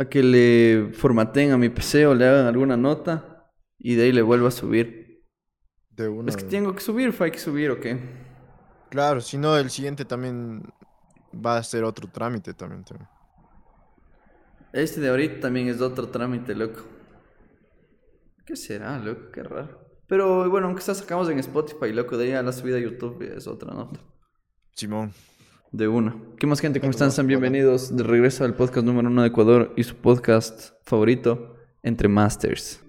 a que le formateen a mi PC o le hagan alguna nota y de ahí le vuelvo a subir. De una. Es que tengo que subir, fue hay que subir, ¿o qué? Claro, si no, el siguiente también va a ser otro trámite también. también. Este de ahorita también es otro trámite, loco. ¿Qué será, loco? Qué raro. Pero bueno, aunque sea sacamos en Spotify, loco, de ahí a la subida a YouTube es otra nota. Simón. De una. ¿Qué más gente? ¿Cómo están? Sean bienvenidos de regreso al podcast número uno de Ecuador y su podcast favorito, Entre Masters.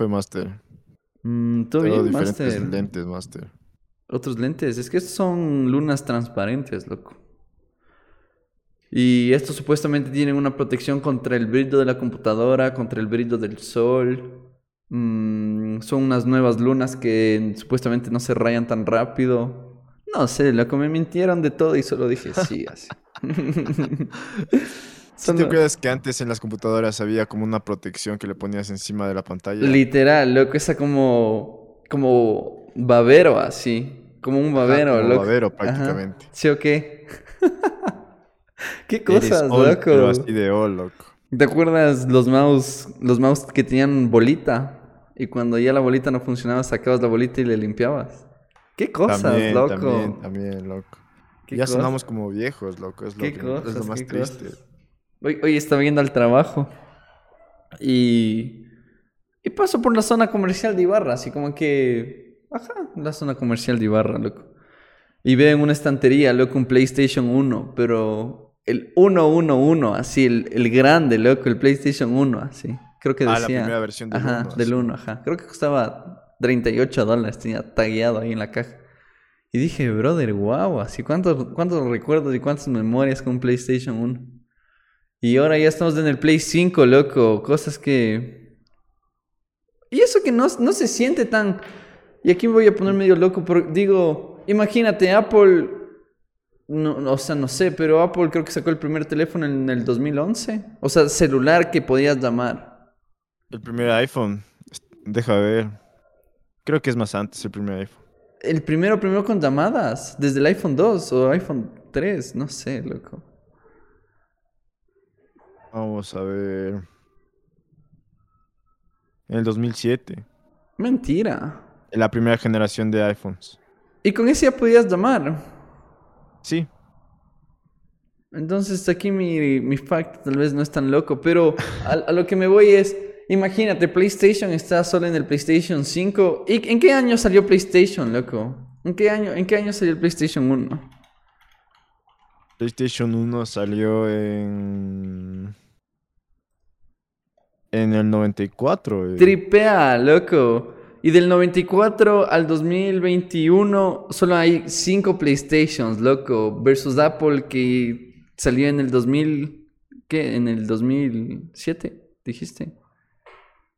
Fue, Master? Mm, Todo Tengo bien, diferentes Master. lentes, Master. Otros lentes. Es que estos son lunas transparentes, loco. Y estos supuestamente tienen una protección contra el brillo de la computadora, contra el brillo del sol. Mm, son unas nuevas lunas que supuestamente no se rayan tan rápido. No sé, loco, me mintieron de todo y solo dije sí, así. ¿Sí Son te acuerdas que antes en las computadoras había como una protección que le ponías encima de la pantalla? Literal, loco, esa como, como babero así, como un Ajá, babero, como loco. babero, Ajá. prácticamente. ¿Sí o qué? ¿Qué Eres cosas, old, loco? Pero así de old, loco. ¿Te acuerdas los mouse, los mouse que tenían bolita? Y cuando ya la bolita no funcionaba, sacabas la bolita y le limpiabas. ¿Qué cosas, también, loco? también, también, loco. ¿Qué ya sonamos como viejos, loco. Es lo, ¿Qué que- cosas? es lo más triste. cosas? Hoy, hoy estaba yendo al trabajo y, y paso por la zona comercial de Ibarra, así como que, ajá, la zona comercial de Ibarra, loco. Y veo en una estantería, loco, un PlayStation 1, pero el 111, así, el, el grande, loco, el PlayStation 1, así. Creo que Ah, la decía. primera versión del ajá, 1, del así. 1, ajá. Creo que costaba 38 dólares, tenía tagueado ahí en la caja. Y dije, brother, wow, así cuántos, cuántos recuerdos y cuántas memorias con PlayStation 1. Y ahora ya estamos en el Play 5, loco. Cosas que. Y eso que no, no se siente tan. Y aquí me voy a poner medio loco, pero digo, imagínate, Apple. No, o sea, no sé, pero Apple creo que sacó el primer teléfono en el 2011. O sea, celular que podías llamar. El primer iPhone. Deja ver. Creo que es más antes el primer iPhone. El primero, primero con llamadas. Desde el iPhone 2 o iPhone 3, no sé, loco. Vamos a ver. En el 2007. Mentira. En la primera generación de iPhones. Y con ese ya podías llamar. Sí. Entonces aquí mi, mi fact tal vez no es tan loco, pero a, a lo que me voy es, imagínate, PlayStation está solo en el PlayStation 5. ¿Y en qué año salió PlayStation, loco? ¿En qué año, en qué año salió el PlayStation 1? PlayStation 1 salió en. En el 94. eh. Tripea, loco. Y del 94 al 2021 solo hay 5 PlayStations, loco. Versus Apple que salió en el 2000... ¿Qué? En el 2007, dijiste.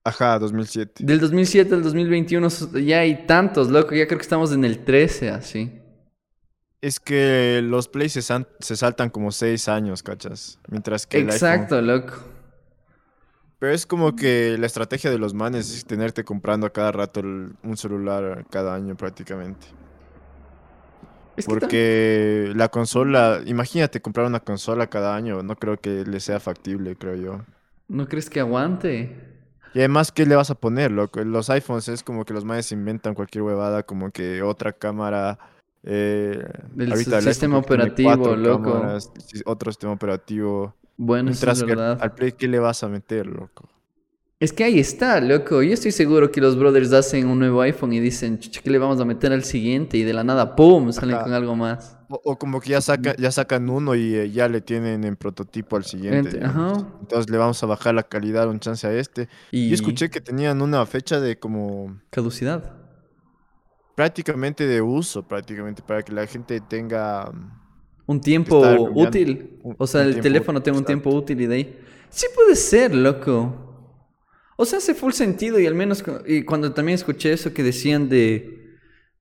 Ajá, 2007. Del 2007 al 2021 so- ya hay tantos, loco. Ya creo que estamos en el 13, así. Es que los Plays se, saltan como 6 años, ¿cachas? Mientras que el iPhone- Exacto, loco. Pero es como que la estrategia de los manes es tenerte comprando a cada rato el- un celular cada año prácticamente. Es que Porque la consola, imagínate comprar una consola cada año, no creo que le sea factible, creo yo. ¿No crees que aguante? Y además, ¿qué le vas a poner, loco? Los iPhones es como que los manes inventan cualquier huevada, como que otra cámara. Eh, el sistema operativo, loco. cámaras, otro sistema operativo. Bueno, eso es verdad. al Play, ¿qué le vas a meter, loco? Es que ahí está, loco. Yo estoy seguro que los brothers hacen un nuevo iPhone y dicen, ¿qué le vamos a meter al siguiente? Y de la nada, ¡pum! salen Ajá. con algo más. O, o como que ya, saca, ya sacan uno y eh, ya le tienen en prototipo al siguiente. Ent- ajá. Entonces le vamos a bajar la calidad un chance a este. Y Yo escuché que tenían una fecha de como caducidad. Prácticamente de uso, prácticamente, para que la gente tenga... mm, Un tiempo útil. Un- O sea, el teléfono tiene un tiempo útil y de ahí. Sí puede ser, loco. O sea, hace full sentido y al menos y cuando también escuché eso que decían de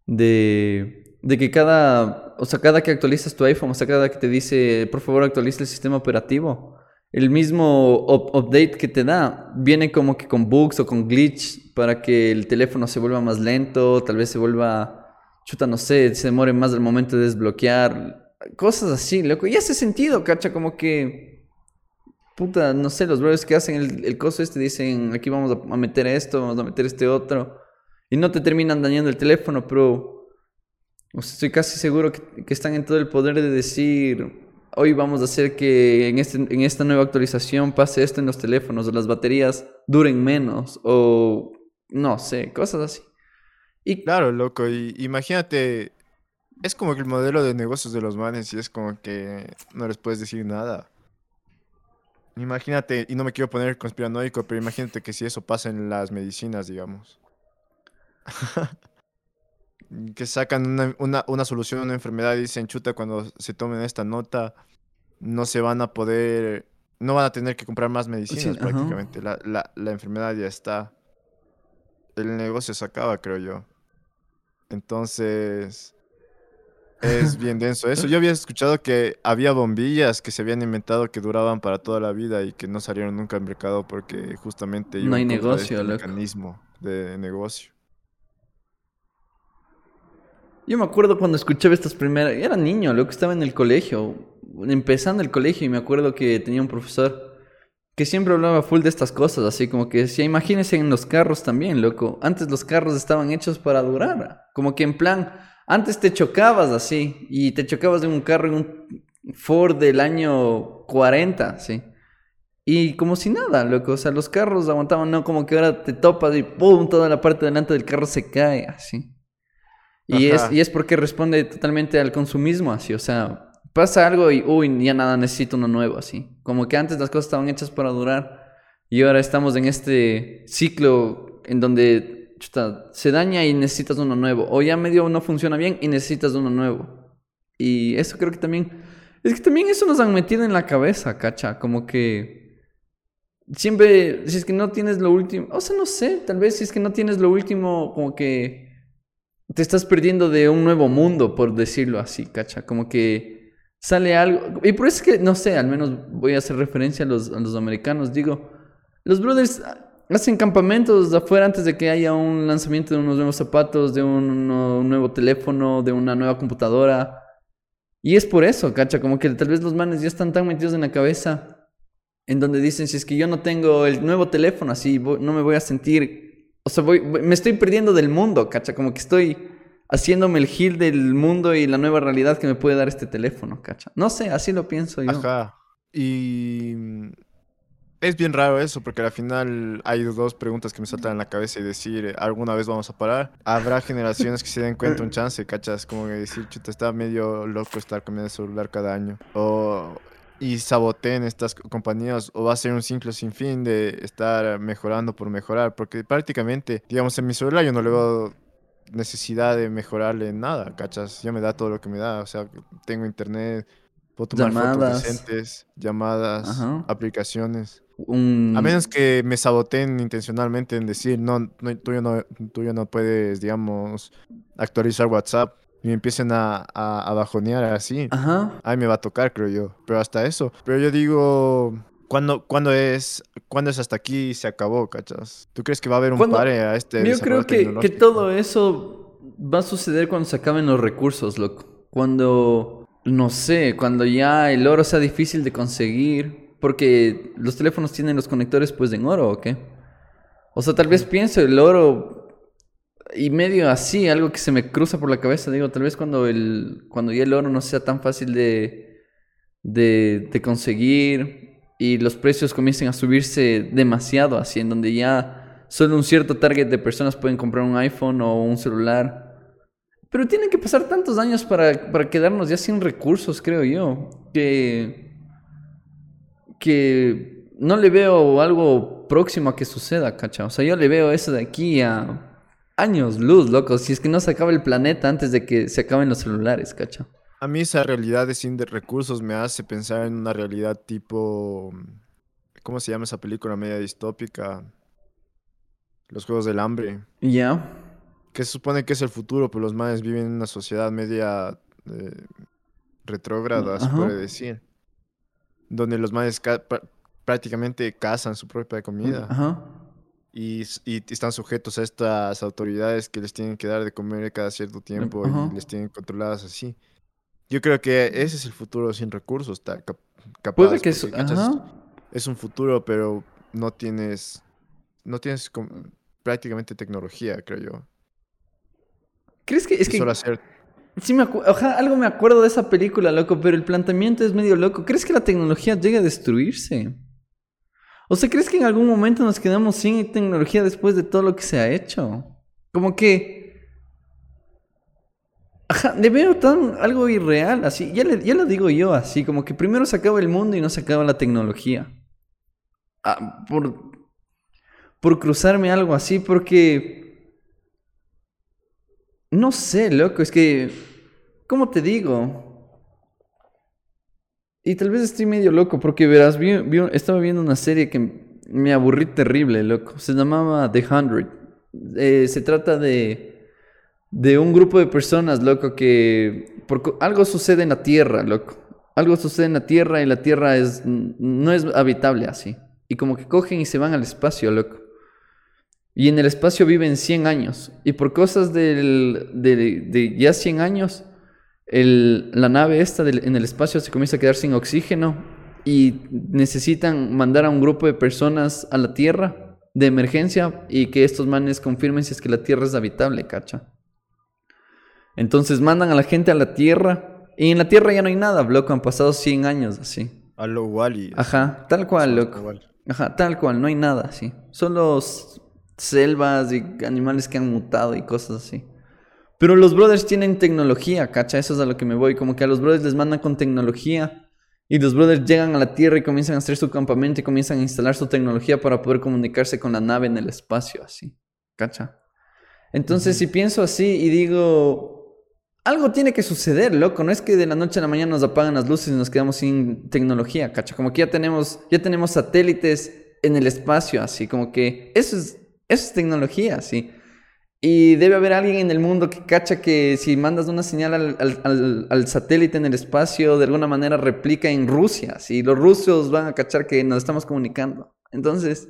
de de que cada, o sea, cada que actualizas tu iPhone, o sea, cada que te dice, por favor, actualiza el sistema operativo, el mismo up- update que te da viene como que con bugs o con glitch para que el teléfono se vuelva más lento, tal vez se vuelva, chuta, no sé, se demore más el momento de desbloquear, cosas así, loco. Y hace sentido, cacha, como que, puta, no sé, los brothers que hacen el, el coso este dicen, aquí vamos a, meter esto, vamos a meter este otro, y no te terminan dañando el teléfono, pero... estoy casi seguro que están en todo el poder de decir, hoy vamos a hacer que en, este, en esta nueva actualización pase esto en los teléfonos, o las baterías duren menos, o no sé, cosas así. Y Claro, loco, y imagínate, es como que el modelo de negocios de los manes y es como que no les puedes decir nada. Imagínate, y no me quiero poner conspiranoico, pero imagínate que si eso pasa en las medicinas, digamos. que sacan una, una, una solución a una enfermedad y dicen, chuta, cuando se tomen esta nota, no se van a poder, no van a tener que comprar más medicinas prácticamente. La, la, la enfermedad ya está. El negocio se acaba, creo yo. Entonces, es bien denso eso. Yo había escuchado que había bombillas que se habían inventado que duraban para toda la vida y que no salieron nunca al mercado porque justamente No hay negocio, este loco. mecanismo de negocio. Yo me acuerdo cuando escuchaba estas primeras, era niño, loco, estaba en el colegio, empezando el colegio y me acuerdo que tenía un profesor que siempre hablaba full de estas cosas, así como que decía, imagínense en los carros también, loco, antes los carros estaban hechos para durar, como que en plan, antes te chocabas así y te chocabas de un carro en un Ford del año 40, sí. Y como si nada, loco, o sea, los carros aguantaban, no como que ahora te topas y pum, toda la parte delante del carro se cae, así. Y es, y es porque responde totalmente al consumismo, así, o sea, pasa algo y, uy, ya nada, necesito uno nuevo, así. Como que antes las cosas estaban hechas para durar y ahora estamos en este ciclo en donde chuta, se daña y necesitas uno nuevo, o ya medio no funciona bien y necesitas uno nuevo. Y eso creo que también, es que también eso nos han metido en la cabeza, cacha, como que siempre, si es que no tienes lo último, o sea, no sé, tal vez si es que no tienes lo último, como que te estás perdiendo de un nuevo mundo, por decirlo así, cacha. Como que sale algo. Y por eso es que, no sé, al menos voy a hacer referencia a los, a los americanos. Digo, los brothers hacen campamentos afuera antes de que haya un lanzamiento de unos nuevos zapatos, de un, un nuevo teléfono, de una nueva computadora. Y es por eso, cacha. Como que tal vez los manes ya están tan metidos en la cabeza. En donde dicen, si es que yo no tengo el nuevo teléfono, así no me voy a sentir o sea, voy, me estoy perdiendo del mundo, cacha. Como que estoy haciéndome el gil del mundo y la nueva realidad que me puede dar este teléfono, cacha. No sé, así lo pienso yo. Ajá. Y es bien raro eso, porque al final hay dos preguntas que me saltan en la cabeza y decir, eh, ¿alguna vez vamos a parar? Habrá generaciones que se den cuenta un chance, ¿cachas? Como que decir, chuta, está medio loco estar cambiando de celular cada año. O... Y saboteen estas co- compañías, o va a ser un ciclo sin fin de estar mejorando por mejorar, porque prácticamente, digamos, en mi celular yo no le veo necesidad de mejorarle nada, ¿cachas? Ya me da todo lo que me da, o sea, tengo internet, puedo tomar Llamadas. fotos decentes, llamadas, Ajá. aplicaciones. Un... A menos que me saboteen intencionalmente en decir, no, no, tú, ya no, tú ya no puedes, digamos, actualizar WhatsApp y me empiecen a, a, a bajonear así. Ajá. Ahí me va a tocar, creo yo. Pero hasta eso. Pero yo digo, ¿cuándo, cuándo es, ¿cuándo es hasta aquí y se acabó, cachas? ¿Tú crees que va a haber un Cuando- pare a este Yo creo que, que todo eso va a suceder cuando se acaben los recursos, loco. Cuando, no sé, cuando ya el oro sea difícil de conseguir. Porque los teléfonos tienen los conectores pues en oro, ¿o qué? O sea, tal vez pienso el oro y medio así, algo que se me cruza por la cabeza. Digo, tal vez cuando, el, cuando ya el oro no sea tan fácil de, de, de conseguir y los precios comiencen a subirse demasiado, así, en donde ya solo un cierto target de personas pueden comprar un iPhone o un celular. Pero tienen que pasar tantos años para, para quedarnos ya sin recursos, creo yo, que, que no le veo algo próximo a que suceda, cacha. O sea, yo le veo eso de aquí a años luz, loco. Si es que no se acaba el planeta antes de que se acaben los celulares, cacha. A mí esa realidad de sin de recursos me hace pensar en una realidad tipo, ¿cómo se llama esa película media distópica? Los Juegos del Hambre. Ya. Que se supone que es el futuro, pero los manes viven en una sociedad media eh, retrógrada, se Ajá. puede decir. Donde los manes ca- prácticamente cazan su propia comida. Ajá. Y están sujetos a estas autoridades que les tienen que dar de comer cada cierto tiempo ajá. y les tienen controladas así. Yo creo que ese es el futuro sin recursos, tal, cap- capaz. Puede que. Ajá. Es un futuro, pero no tienes, no tienes prácticamente tecnología, creo yo. ¿Crees que es Y que solo hacer Sí, me Ojalá, algo me acuerdo de esa película, loco, pero el planteamiento es medio loco. ¿Crees que la tecnología llegue a destruirse? O sea, ¿crees que en algún momento nos quedamos sin tecnología después de todo lo que se ha hecho? Como que... Ajá, le veo tan algo irreal, así. Ya, ya lo digo yo, así, como que primero se acaba el mundo y no se acaba la tecnología. Ah, por, por cruzarme algo así, porque... No sé, loco, es que... ¿Cómo te digo? Y tal vez estoy medio loco porque verás, vi- estaba viendo una serie que me aburrí terrible, loco. Se llamaba The Hundred. Eh, se trata de, de un grupo de personas, loco, que por algo sucede en la Tierra, loco. Algo sucede en la Tierra y la Tierra es, no es habitable así. Y como que cogen y se van al espacio, loco. Y en el espacio viven 100 años. Y por cosas del, de, de ya 100 años, el- la nave esta del- en el espacio se comienza a quedar sin oxígeno y necesitan mandar a un grupo de personas a la Tierra de emergencia y que estos manes confirmen si es que la Tierra es habitable, cacha. Entonces mandan a la gente a la Tierra y en la Tierra ya no hay nada, loco, han pasado 100 años así. a lo Wally. Ajá, tal cual, loco. Ajá, tal cual, no hay nada así. Solo selvas y animales que han mutado y cosas así. Pero los brothers tienen tecnología, cacha, eso es a lo que me voy. Como que a los brothers les mandan con tecnología y los brothers llegan a la Tierra y comienzan a hacer su campamento y comienzan a instalar su tecnología para poder comunicarse con la nave en el espacio, así. Cacha. Entonces, si pienso así y digo, algo tiene que suceder, loco. No es que de la noche a la mañana nos apagan las luces y nos quedamos sin tecnología, cacha. Como que ya tenemos, ya tenemos satélites en el espacio, así. Como que eso es, eso es tecnología, así. Y debe haber alguien en el mundo que cacha que si mandas una señal al, al- al- al satélite en el espacio, de alguna manera replica en Rusia. Si los rusos van a cachar que nos estamos comunicando. Entonces,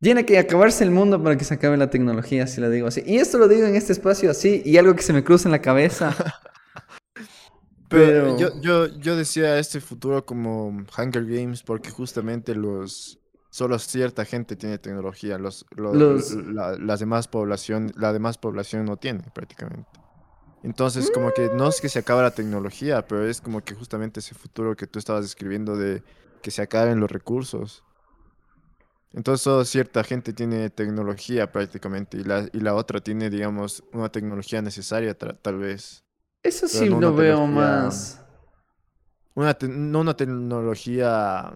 tiene que acabarse el mundo para que se acabe la tecnología, si lo digo así. Y esto lo digo en este espacio así, y algo que se me cruza en la cabeza. Pero Pero- yo, yo, yo decía este futuro como Hunger Games porque justamente los solo cierta gente tiene tecnología, los, los- Los- la, las demás población, la demás población no tiene prácticamente. Entonces, como que no es que se acaba la tecnología, pero es como que justamente ese futuro que tú estabas describiendo de que se acaben los recursos. Entonces, solo cierta gente tiene tecnología prácticamente y la, y la otra tiene, digamos, una tecnología necesaria tal vez. Eso sí no lo veo más. Una no una tecnología,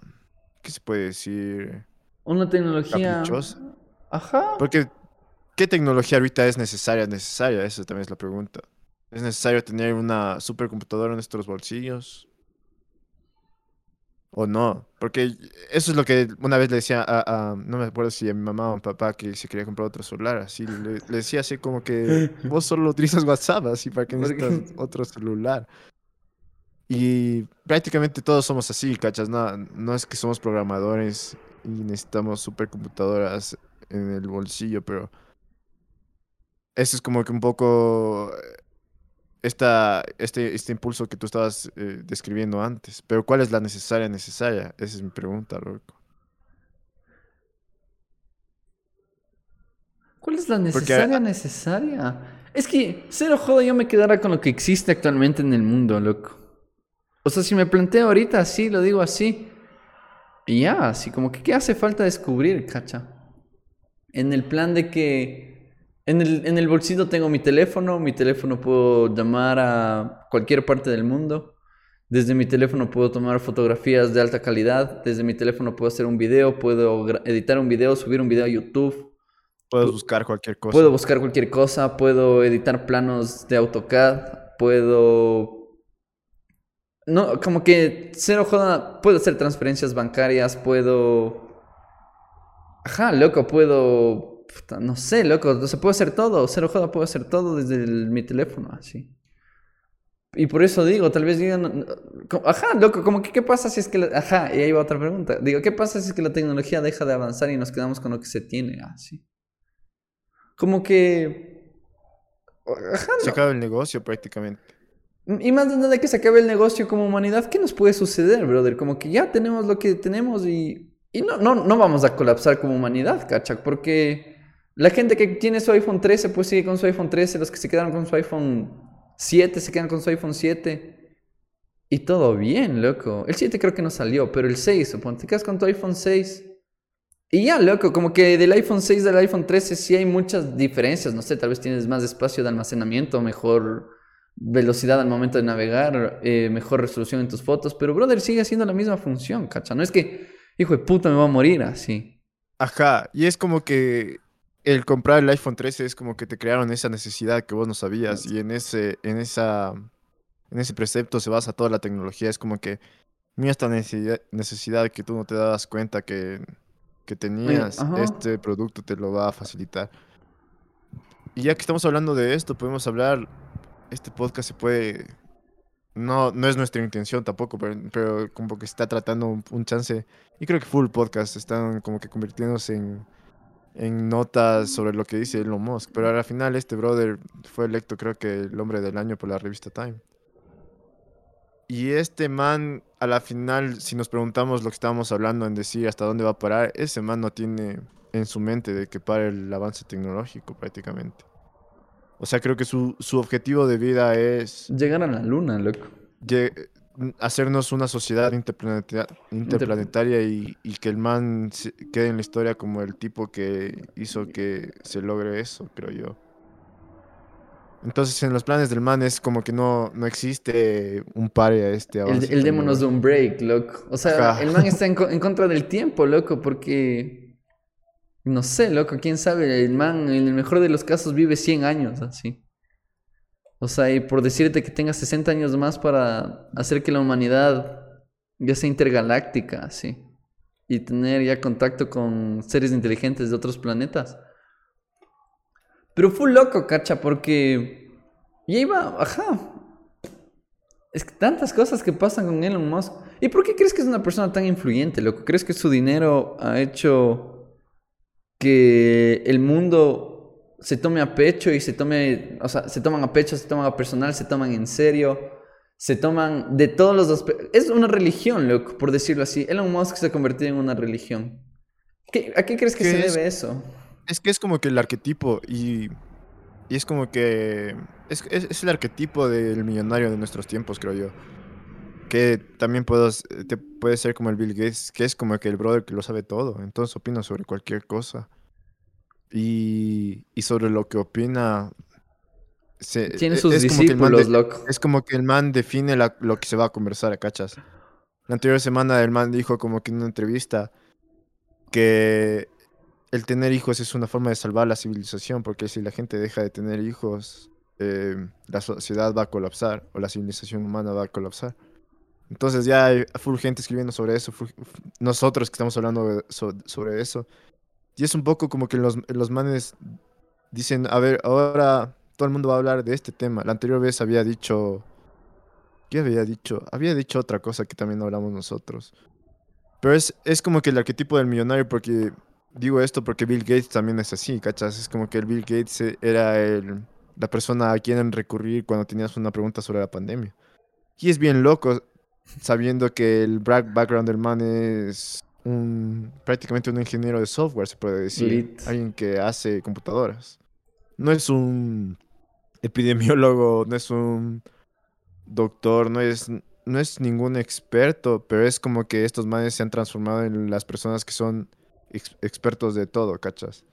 ¿qué se puede decir? Una tecnología. Caprichosa. Ajá. Porque, ¿qué tecnología ahorita es necesaria? Necesaria, esa también es la pregunta. ¿Es necesario tener una supercomputadora en nuestros bolsillos? ¿O no? Porque eso es lo que una vez le decía a, a- no me acuerdo si a mi mamá o a mi papá que se quería comprar otro celular, así le, le decía así como que vos solo utilizas WhatsApp, así para que necesitas otro celular. Y prácticamente todos somos así, ¿cachas? No, no es que somos programadores y necesitamos supercomputadoras en el bolsillo, pero eso es como que un poco eh, esta, este, este impulso que tú estabas eh, describiendo antes. Pero ¿cuál es la necesaria necesaria? Esa es mi pregunta, loco. ¿Cuál es la necesaria necesaria? Es que, cero joda, yo me quedara con lo que existe actualmente en el mundo, loco. O sea, si me planteo ahorita así, lo digo así. Y ya, así como que, ¿qué hace falta descubrir, cacha? En el plan de que en el, en el bolsillo tengo mi teléfono, mi teléfono puedo llamar a cualquier parte del mundo. Desde mi teléfono puedo tomar fotografías de alta calidad. Desde mi teléfono puedo hacer un video, puedo editar un video, subir un video a YouTube. Puedes buscar cualquier cosa. Puedo buscar cualquier cosa, puedo editar planos de AutoCAD, puedo No, como que cero joda. Puedo hacer transferencias bancarias, puedo. Ajá, loco, puedo. puta, no sé, loco. O sea, puedo hacer todo. Cero joda, puedo hacer todo desde el- mi teléfono, así. Y por eso digo, tal vez digan. Ajá, loco, como que qué pasa si es que. la- ajá, y ahí va otra pregunta. Digo, ¿qué pasa si es que la tecnología deja de avanzar y nos quedamos con lo que se tiene, así? Como que. Ajá, Se no. acaba el negocio prácticamente. Y más de nada que se acabe el negocio como humanidad, ¿qué nos puede suceder, brother? Como que ya tenemos lo que tenemos y, y no, no, no vamos a colapsar como humanidad, ¿cachai? Porque la gente que tiene su iPhone 13, pues sigue con su iPhone 13, los que se quedaron con su iPhone 7, se quedan con su iPhone 7. Y todo bien, loco. El 7 creo que no salió, pero el 6, suponte, te quedas con tu iPhone 6. Y ya, loco, como que del iPhone 6 al iPhone 13 sí hay muchas diferencias, no sé, tal vez tienes más espacio de almacenamiento, mejor velocidad al momento de navegar, eh, mejor resolución en tus fotos, pero brother sigue haciendo la misma función, cacha. No es que, hijo de puta, me va a morir así. Ajá, y es como que el comprar el iPhone 13 es como que te crearon esa necesidad que vos no sabías y en ese, en esa, en ese precepto se basa toda la tecnología. Es como que mira esta necesidad, necesidad que tú no te dabas cuenta que, que tenías, este producto te lo va a facilitar. Y ya que estamos hablando de esto, podemos hablar, este podcast se puede, no, no es nuestra intención tampoco, pero, pero como que está tratando un, un chance, y creo que full podcast están como que convirtiéndose en, en notas sobre lo que dice Elon Musk, pero al final este brother fue electo creo que el hombre del año por la revista Time. Y este man, a la final, si nos preguntamos lo que estábamos hablando en decir hasta dónde va a parar, ese man no tiene en su mente de que pare el avance tecnológico prácticamente. O sea, creo que su, su objetivo de vida es Llegar a la luna, loco. hacernos una sociedad interplaneta- interplanetaria y, y que el man se- quede en la historia como el tipo que hizo que se logre eso, creo yo. Entonces, en los planes del man es como que no, no existe un pare a este avance. El, el démonos de un break, loco. O sea, el man está en contra del tiempo, loco, porque... No sé, loco, quién sabe. El man, en el mejor de los casos, vive 100 años, así. O sea, y por decirte que tenga 60 años más para hacer que la humanidad ya sea intergaláctica, así. Y tener ya contacto con seres inteligentes de otros planetas. Pero fue loco, cacha, porque... Y iba, ajá, es que tantas cosas que pasan con Elon Musk. ¿Y por qué crees que es una persona tan influyente, loco? ¿Crees que su dinero ha hecho que el mundo se tome a pecho y se tome, o sea, se toman a pecho, se toman a personal, se toman en serio, se toman de todos los aspectos? Es una religión, loco, por decirlo así. Elon Musk se ha convertido en una religión. ¿Qué- ¿A qué crees que ¿Qué se es? debe eso? Es que es como que el arquetipo y, y es como que es, es, es el arquetipo del millonario de nuestros tiempos, creo yo. Que también puedes, te puede ser como el Bill Gates, que es como que el brother que lo sabe todo, entonces opina sobre cualquier cosa. Y, y sobre lo que opina... se- Tiene e- sus es como que el man discípulos, de- loco. es como que el man define la- lo que se va a conversar, ¿cachas? La anterior semana el man dijo como que en una entrevista que el tener hijos es una forma de salvar la civilización, porque si la gente deja de tener hijos, eh, la sociedad va a colapsar o la civilización humana va a colapsar. Entonces ya hay full gente escribiendo sobre eso, full- nosotros que estamos hablando sobre eso. Y es un poco como que los, los manes dicen, a ver, ahora todo el mundo va a hablar de este tema. La anterior vez había dicho... ¿Qué había dicho? Había dicho otra cosa que también hablamos nosotros. Pero es, es como que el arquetipo del millonario, porque digo esto porque Bill Gates también es así, ¿cachas? Es como que el Bill Gates eh, era el, la persona a quien recurrir cuando tenías una pregunta sobre la pandemia. Y es bien loco sabiendo que el back- background del man es un, prácticamente un ingeniero de software, se puede decir. Lit. Alguien que hace computadoras. No es un epidemiólogo, no es un doctor, no es, no es ningún experto, pero es como que estos manes se han transformado en las personas que son ex- expertos de todo, ¿cachas?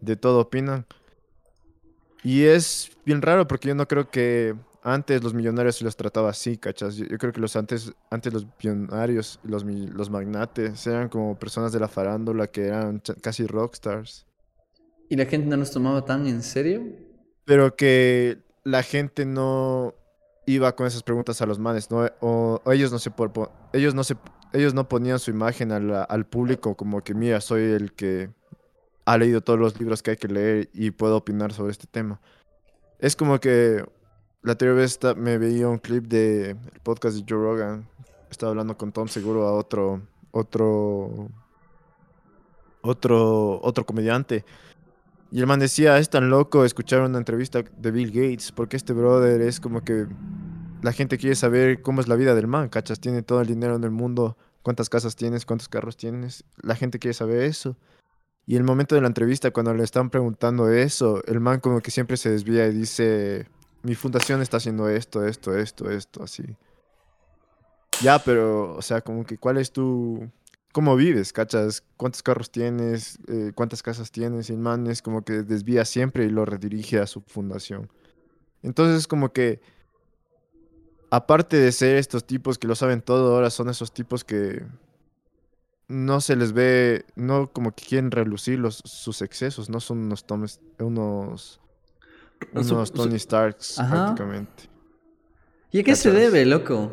De todo opinan. Y es bien raro porque yo no creo que antes los millonarios se los trataba así, ¿cachas? Yo, yo creo que los antes, antes los millonarios, los, mi- los magnates, eran como personas de la farándula que eran casi rockstars. ¿Y la gente no nos tomaba tan en serio? Pero que la gente no iba con esas preguntas a los manes, ¿no? O, o ellos no se por, po- ellos no se ellos no ponían su imagen la- al público como que mira, soy el que ha leído todos los libros que hay que leer y puedo opinar sobre este tema. Es como que la anterior vez me veía un clip de el podcast de Joe Rogan. Estaba hablando con Tom Seguro a otro otro otro otro comediante. Y el man decía, es tan loco escuchar una entrevista de Bill Gates, porque este brother es como que la gente quiere saber cómo es la vida del man, ¿cachas? Tiene todo el dinero en el mundo, cuántas casas tienes, cuántos carros tienes, la gente quiere saber eso. Y el momento de la entrevista, cuando le están preguntando eso, el man como que siempre se desvía y dice, mi fundación está haciendo esto, esto, esto, esto, así. Ya, pero, o sea, como que, ¿cuál es tu... ¿Cómo vives, cachas? ¿Cuántos carros tienes? Eh, ¿Cuántas casas tienes? Y el man es como que desvía siempre y lo redirige a su fundación. Entonces, como que, aparte de ser estos tipos que lo saben todo, ahora son esos tipos que no se les ve, no como que quieren relucir los, sus excesos, no son unos, Tomes- unos, unos Tony Starks Ajá. prácticamente. ¿Y a qué se debe, loco?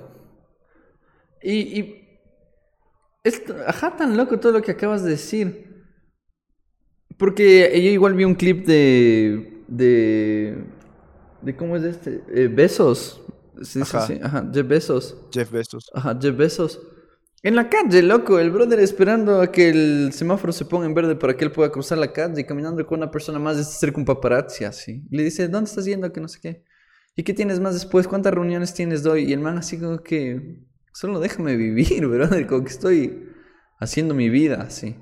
Y, y es, ajá, tan loco todo lo que acabas de decir. Porque yo igual vi un clip de. de. de ¿cómo es este? Eh, Besos. Se dice Ajá. así, Ajá, Jeff Bezos. Jeff Bezos. Ajá, Jeff Bezos. En la calle, loco, el brother esperando a que el semáforo se ponga en verde para que él pueda cruzar la calle caminando con una persona más de cerca un paparazzi así. Le dice, ¿dónde estás yendo? Que no sé qué. ¿Y qué tienes más después? ¿Cuántas reuniones tienes hoy? Y el man así como que, solo déjame vivir, brother, como que estoy haciendo mi vida así.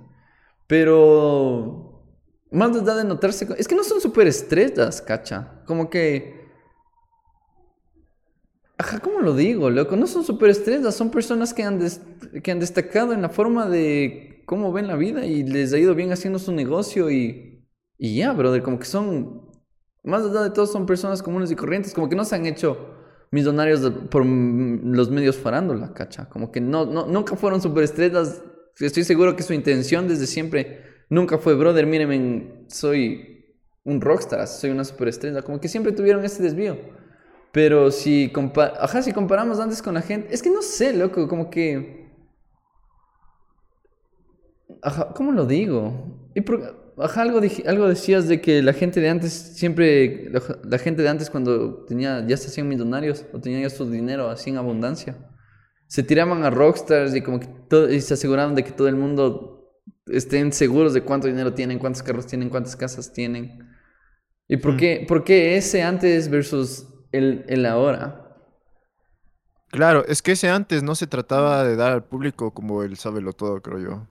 Pero, más da de notarse, es que no son superestrellas, cacha. Como que... ¿cómo lo digo, loco? No son superestrellas, son personas que han, que han destacado en la forma de cómo ven la vida y les ha ido bien haciendo su negocio y, y ya, brother, como que son, más allá de todo, son personas comunes y corrientes, como que no se han hecho millonarios por los medios farándula, cacha, como que no, no, nunca fueron superestrellas, estoy seguro que su intención desde siempre nunca fue, brother, mírenme, soy un rockstar, soy una superestrella, como que siempre tuvieron ese desvío. Pero si, compa Ajá, si comparamos antes con la gente, es que no sé, loco, como que... Ajá, ¿cómo lo digo? Y por- Ajá, algo, algo decías de que la gente de antes siempre, la, la gente de antes cuando tenía, ya se hacían millonarios o tenían ya su dinero así en abundancia, se tiraban a rockstars y como que todo, y se aseguraban de que todo el mundo estén seguros de cuánto dinero tienen, cuántos carros tienen, cuántas casas tienen. ¿Y por Mm. qué, por qué ese antes versus el, el ahora? Claro, es que ese antes no se trataba de dar al público como el sábelo todo, creo yo.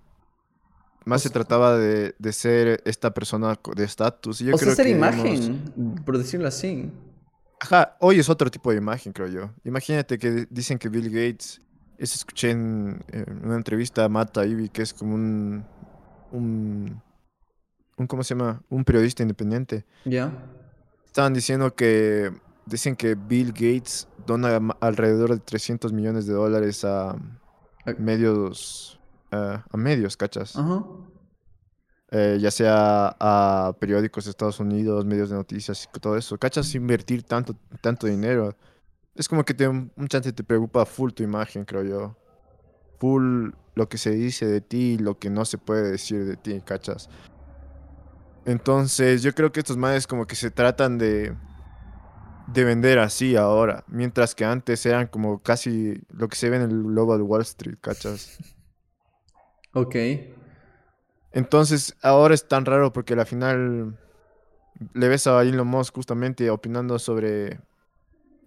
Más O se sea- trataba de, de ser esta persona de estatus. o sea, ser que, imagen, digamos, por decirlo así. Ajá, hoy es otro tipo de imagen, creo yo. Imagínate que dicen que Bill Gates, eso escuché en, en una entrevista a Matt Taibbi, que es como un, un, un, ¿cómo se llama? Un periodista independiente. ¿Ya? Estaban diciendo que, dicen que Bill Gates dona alrededor de 300 millones de dólares a medios, a a medios, ¿cachas? Ajá. eh, ya sea a periódicos de Estados Unidos, medios de noticias y todo eso. ¿Cachas? Invertir tanto, tanto dinero. Es como que te, un chance te preocupa full tu imagen, creo yo. Full lo que se dice de ti y lo que no se puede decir de ti, ¿cachas? Entonces, yo creo que estos madres como que se tratan de, de vender así ahora, mientras que antes eran como casi lo que se ve en el de Wall Street, ¿cachas? Ok. Entonces, ahora es tan raro porque al final le ves a Elon Musk justamente opinando sobre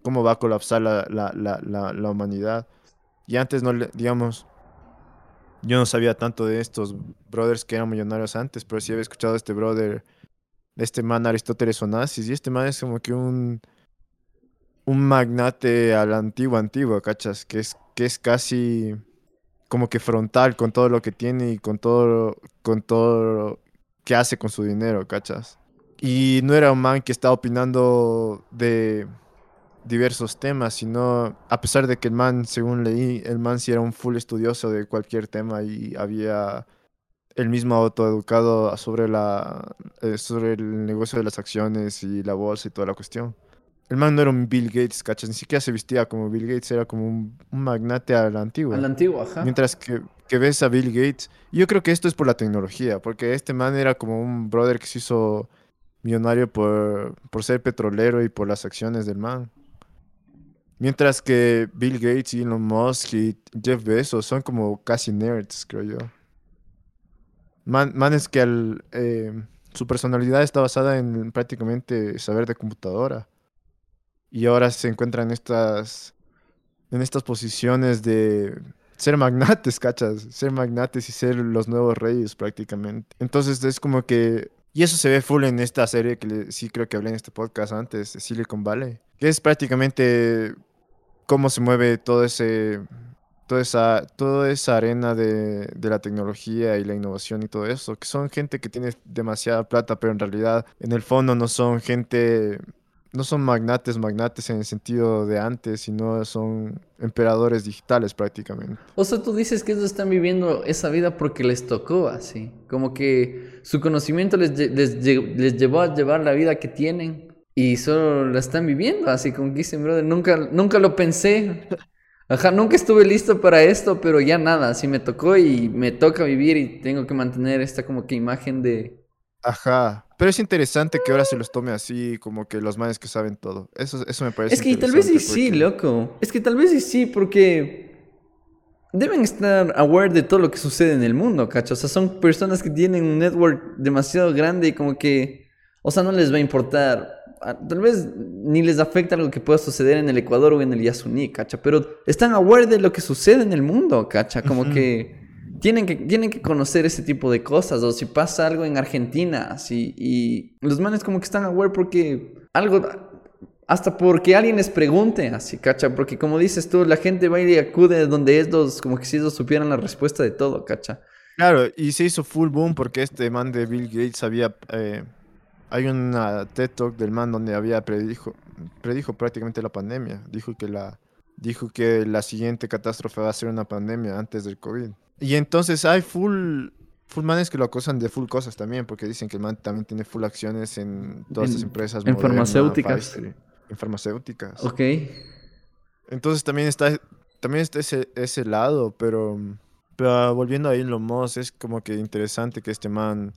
cómo va a colapsar la, la, la, la, la humanidad. Y antes no le, digamos, yo no sabía tanto de estos brothers que eran millonarios antes, pero sí había escuchado a este brother, este man Aristóteles Onassis, y este man es como que un, un magnate a la antigua, ¿cachas? Que es, que es casi como que frontal con todo lo que tiene y con todo, con todo lo que hace con su dinero, ¿cachas? Y no era un man que estaba opinando de diversos temas, sino a pesar de que el man, según leí, el man sí era un full estudioso de cualquier tema y había el mismo autoeducado sobre la eh, sobre el negocio de las acciones y la bolsa y toda la cuestión. El man no era un Bill Gates, ¿cachas? Ni siquiera se vestía como Bill Gates, era como un, un magnate a la antigua. A la antigua, ajá. Mientras que, que ves a Bill Gates, yo creo que esto es por la tecnología, porque este man era como un brother que se hizo millonario por, por ser petrolero y por las acciones del man. Mientras que Bill Gates Elon Musk y Jeff Bezos son como casi nerds, creo yo. Man, manes que al, eh, su personalidad está basada en prácticamente saber de computadora. Y ahora se encuentran en estas, en estas posiciones de ser magnates, ¿cachas? Ser magnates y ser los nuevos reyes prácticamente. Entonces es como que... Y eso se ve full en esta serie que sí creo que hablé en este podcast antes, Silicon Valley. Que es prácticamente cómo se mueve todo ese... Toda esa, toda esa arena de, de la tecnología y la innovación y todo eso, que son gente que tiene demasiada plata, pero en realidad en el fondo no son gente no son magnates, magnates en el sentido de antes, sino son emperadores digitales prácticamente. O sea, tú dices que ellos están viviendo esa vida porque les tocó así. Como que su conocimiento les, les, les llevó a llevar la vida que tienen y solo la están viviendo así. Como que dicen, brother, nunca, nunca lo pensé. Ajá, nunca estuve listo para esto, pero ya nada, así me tocó y me toca vivir y tengo que mantener esta como que imagen de... Ajá. Pero es interesante que ahora se los tome así, como que los manes que saben todo. Eso, eso me parece Es que tal vez sí, loco. Es que tal vez sí, sí, porque deben estar aware de todo lo que sucede en el mundo, ¿cacho? O sea, son personas que tienen un network demasiado grande y como que, o sea, no les va a importar. Ah, Tal vez ni les afecta algo que pueda suceder en el Ecuador o en el Yasuní, ¿cacha? Pero están aware de lo que sucede en el mundo, ¿cacha? Como que tienen que, tienen que conocer ese tipo de cosas. O si pasa algo en Argentina, así. Y los manes como que están aware porque algo. Hasta porque alguien les pregunte, así, cacha. Porque como dices tú, la gente va y acude donde ellos, como que si ellos supieran la respuesta de todo, cacha. Claro, y se hizo full boom porque este man de Bill Gates había... eh, hay una TED Talk del man donde había predijo, predijo prácticamente la pandemia. Dijo que la, dijo que la siguiente catástrofe va a ser una pandemia antes del COVID. Y entonces hay full, full manes que lo acusan de full cosas también, porque dicen que el man también tiene full acciones en todas En- estas empresas. en Moderna, farmacéuticas. Pfizer, en farmacéuticas. Ok. Entonces también está, también está ese, ese lado, pero, pero volviendo a Elon Musk, es como que interesante que este man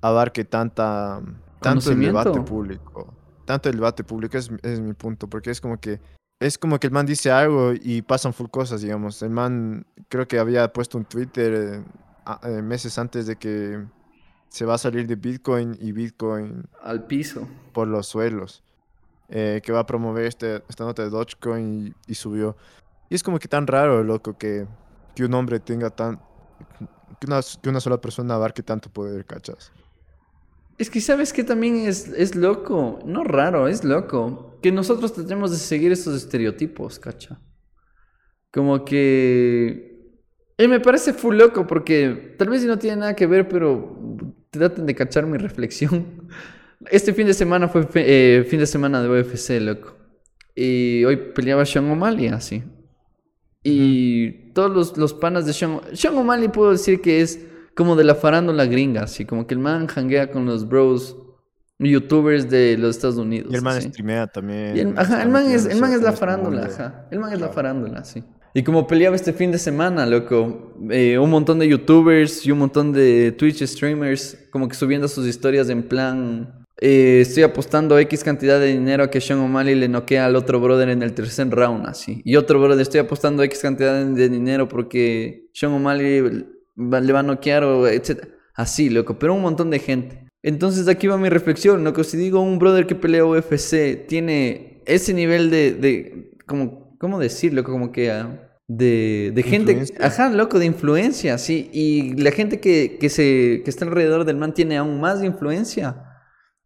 abarque tanta, tanto el debate público. Tanto el debate público es, es mi punto, porque es como que es como que el man dice algo y pasan full cosas, digamos. El man creo que había puesto un Twitter eh, eh, meses antes de que se va a salir de Bitcoin y Bitcoin Al piso. por los suelos, eh, que va a promover este, esta nota de Dogecoin y, y subió. Y es como que tan raro, loco, que, que un hombre tenga tan... Que una, que una sola persona abarque tanto poder, ¿cachas? Es que sabes que también es, es loco, no raro, es loco, que nosotros tratemos de seguir esos estereotipos, cacha. Como que... Y me parece full loco porque tal vez no tiene nada que ver, pero traten de cachar mi reflexión. Este fin de semana fue eh, fin de semana de UFC, loco. Y hoy peleaba Sean O'Malley, así. Y todos los, los panas de Sean... Sean O'Malley puedo decir que es como de la farándula gringa, así como que el man hanguea con los bros youtubers de los Estados Unidos. Y el man streamea también. El, ajá, el man es, el man es la ese farándula, ajá. El man es la farándula, sí. Y como peleaba este fin de semana, loco, eh, un montón de youtubers y un montón de Twitch streamers como que subiendo sus historias en plan, eh, estoy apostando X cantidad de dinero a que Sean O'Malley le noquea al otro brother en el tercer round, así. Y otro brother, estoy apostando X cantidad de dinero porque Sean O'Malley le va a noquear o etc. Así, loco, pero un montón de gente. Entonces aquí va mi reflexión, loco. Si digo un brother que pelea UFC tiene ese nivel de, de como, ¿cómo decirlo? Como que ah, de, de gente, Influencia. ajá, loco, de influencia, sí. Y la gente que, que, se, que está alrededor del man tiene aún más influencia.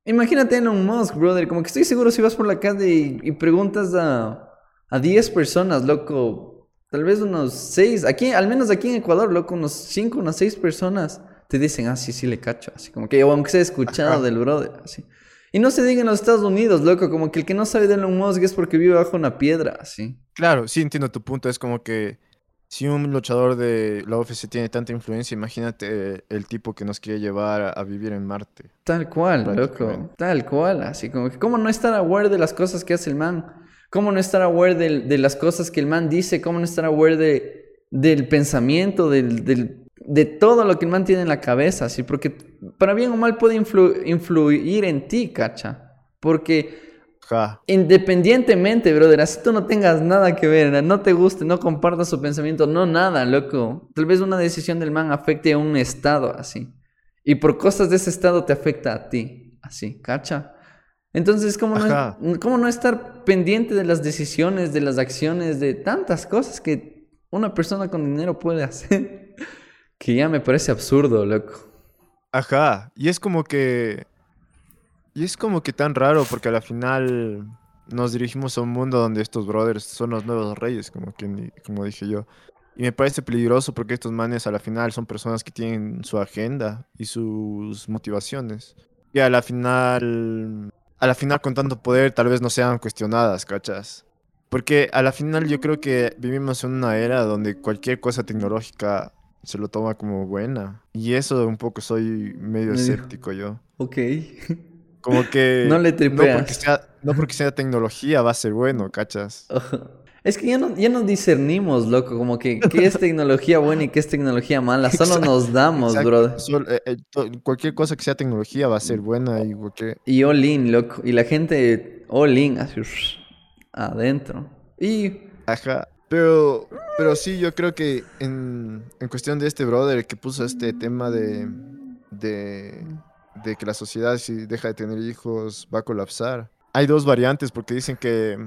Imagínate Elon Musk, brother. Como que estoy seguro si vas por la calle y, y preguntas a, a 10 personas, loco. Tal vez unos 6. Aquí, al menos aquí en Ecuador, loco, unos 5, unas 6 personas te dicen, ah, sí, sí le cacho. Así como que, o aunque sea escuchado Ajá. del brother, así. Y no se diga en los Estados Unidos, loco, como que el que no sabe de Elon Musk es porque vive bajo una piedra, así. Claro, sí entiendo tu punto. Es como que si un luchador de la UFC tiene tanta influencia, imagínate el tipo que nos quiere llevar a, a vivir en Marte. Tal cual, loco. Tal cual. Así como que, ¿cómo no estar aware de las cosas que hace el man? ¿Cómo no estar aware de, de las cosas que el man dice? ¿Cómo no estar aware de, del pensamiento, del, del- de todo lo que el man tiene en la cabeza? Así, porque para bien o mal puede influ- influir en ti, cacha. Porque Ja. Independientemente, brother, así tú no tengas nada que ver, no te guste, no compartas su pensamiento, no nada, loco. Tal vez una decisión del man afecte a un estado así. Y por cosas de ese estado te afecta a ti, así, ¿cacha? Entonces, ¿cómo no, ¿cómo no estar pendiente de las decisiones, de las acciones, de tantas cosas que una persona con dinero puede hacer? Que ya me parece absurdo, loco. Ajá. Y es como que. Y es como que tan raro porque a la final nos dirigimos a un mundo donde estos brothers son los nuevos reyes, como, que, como dije yo. Y me parece peligroso porque estos manes a la final son personas que tienen su agenda y sus motivaciones. Y a la final, a la final con tanto poder tal vez no sean cuestionadas, ¿cachas? Porque a la final yo creo que vivimos en una era donde cualquier cosa tecnológica se lo toma como buena. Y eso un poco soy medio Medio. escéptico yo. Ok. Como que No le no porque tripeas. sea, no porque sea tecnología va a ser bueno, ¿cachas? Es que ya no, ya no discernimos, loco, como que qué es tecnología buena y qué es tecnología mala. Solo Exacto, nos damos, brother. sol- eh, eh, cualquier cosa que sea tecnología va a ser buena y cualquier... Y all in, loco. Y la gente all in, así, adentro. Y Ajá. Pero, pero sí, yo creo que en, en cuestión de este brother que puso este tema de, de, de que la sociedad si deja de tener hijos va a colapsar. Hay dos variantes porque dicen que,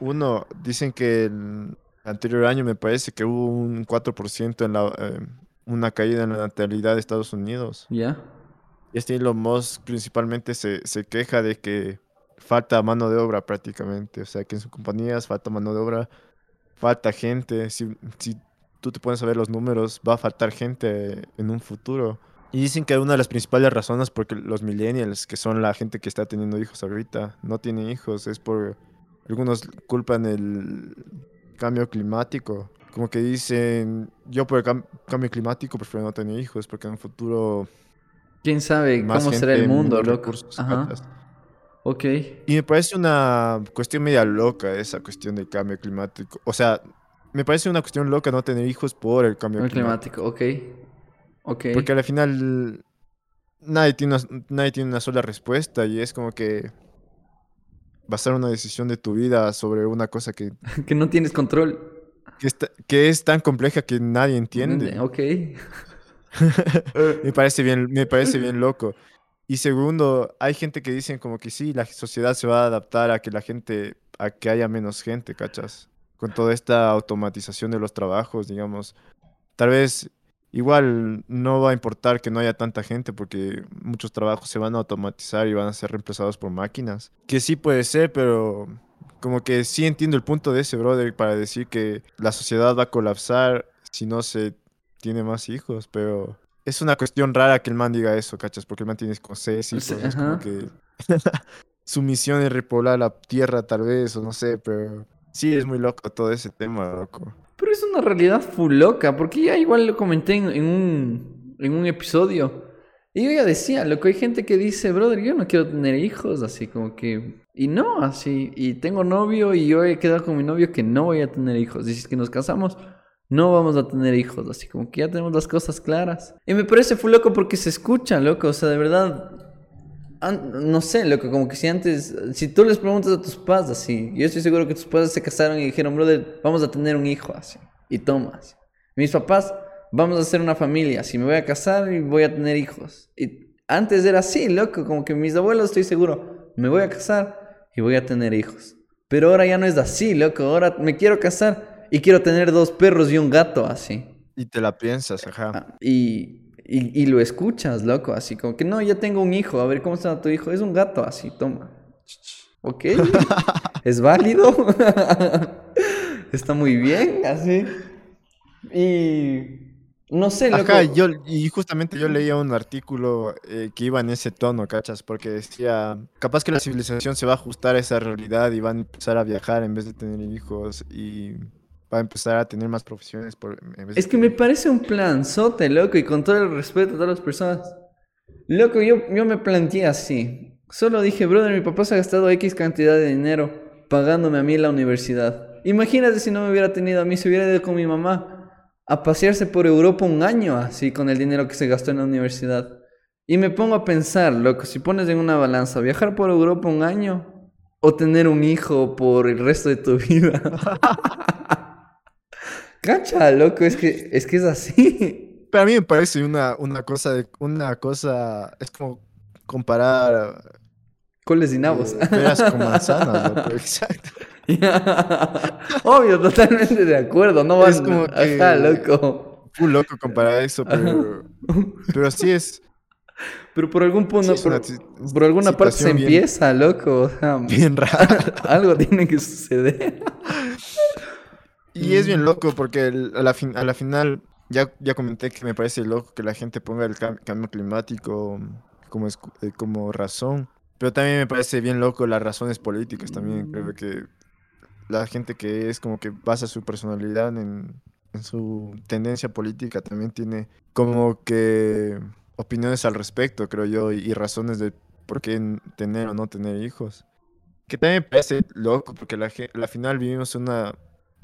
uno, dicen que el anterior año me parece que hubo un 4% en la, eh, una caída en la natalidad de Estados Unidos. ya. Y este Elon Musk principalmente se, se queja de que falta mano de obra prácticamente. O sea, que en sus compañías falta mano de obra, falta gente. Si, si tú te pones a ver los números, va a faltar gente en un futuro. Y dicen que una de las principales razones porque los millennials, que son la gente que está teniendo hijos ahorita, no tienen hijos, es por... Algunos culpan el cambio climático. Como que dicen, yo por el cam- cambio climático prefiero no tener hijos porque en un futuro ¿Quién sabe más cómo será el mundo, loco? Ok. Y me parece una cuestión media loca esa cuestión del cambio climático. O sea, me parece una cuestión loca no tener hijos por el cambio El climático. climático, ok. Ok. Porque al final nadie tiene, una, nadie tiene una sola respuesta y es como que basar una decisión de tu vida sobre una cosa que, que no tienes control. que, está- que es tan compleja que nadie entiende. Ok. Me parece bien, me parece bien loco. Y segundo, hay gente que dicen como que sí, la sociedad se va a adaptar a que la gente, a que haya menos gente, ¿cachas? Con toda esta automatización de los trabajos, digamos. Tal vez igual no va a importar que no haya tanta gente porque muchos trabajos se van a automatizar y van a ser reemplazados por máquinas. Que sí puede ser, pero como que sí entiendo el punto de ese brother para decir que la sociedad va a colapsar si no se tiene más hijos, pero es una cuestión rara que el man diga eso, ¿cachas? Porque el man tiene como seis hijos, Sí, es como que su misión es repoblar la tierra tal vez, o no sé, pero sí es muy loco todo ese tema, loco. Pero es una realidad full loca, porque ya igual lo comenté en, en un, en un episodio. Y yo ya decía, loco, hay gente que dice, brother, yo no quiero tener hijos, así como que... Y no, así, y tengo novio y yo he quedado con mi novio que no voy a tener hijos. Y si es que nos casamos, no vamos a tener hijos, así como que ya tenemos las cosas claras. Y me parece full loco porque se escucha, loco, o sea, de verdad... No sé, loco, como que si antes, si tú les preguntas a tus padres así, yo estoy seguro que tus padres se casaron y dijeron, brother, vamos a tener un hijo así, y tomas. Mis papás, vamos a hacer una familia, así, me voy a casar y voy a tener hijos. Y antes era así, loco, como que mis abuelos, estoy seguro, me voy a casar y voy a tener hijos. Pero ahora ya no es así, loco, ahora me quiero casar y quiero tener dos perros y un gato así. Y te la piensas, ajá. Ah, Y, y, y lo escuchas, loco, así como que no, ya tengo un hijo, a ver cómo está tu hijo, es un gato, así, toma. Ok, es válido, está muy bien, así. Y no sé, loco. Ajá, yo, y justamente yo leía un artículo eh, que iba en ese tono, ¿cachas? Porque decía, capaz que la civilización se va a ajustar a esa realidad y van a empezar a viajar en vez de tener hijos y va a empezar a tener más profesiones. Por, en vez Es de- que me parece un plan sote, loco, y con todo el respeto a todas las personas. Loco, yo, yo me planteé así. Solo dije, brother, mi papá se ha gastado X cantidad de dinero pagándome a mí la universidad. Imagínate si no me hubiera tenido a mí, se hubiera ido con mi mamá a pasearse por Europa un año así con el dinero que se gastó en la universidad. Y me pongo a pensar, loco, si pones en una balanza, viajar por Europa un año o tener un hijo por el resto de tu vida. Cacha, loco, es que es, que es así. Pero a mí me parece una, una cosa de una cosa es como comparar Coles y nabos. eh, peras con manzanas, loco, exacto. Obvio, totalmente de acuerdo. No van Es como que- Ajá, loco. Full loco comparar eso, pero pero sí es Pero por algún punto, Sí, por, alguna parte se bien- empieza, loco. O sea, bien raro. algo tiene que suceder. Y es bien loco porque el- a la, fin- a la final, ya, ya comenté que me parece loco que la gente ponga el cam- cambio climático como, escu- eh, como razón, pero también me parece bien loco las razones políticas también. Creo que la gente que es como que basa su personalidad en, en su tendencia política también tiene como que opiniones al respecto, creo yo, y, y razones de por qué tener o no tener hijos. Que también me parece loco porque la, la final vivimos una,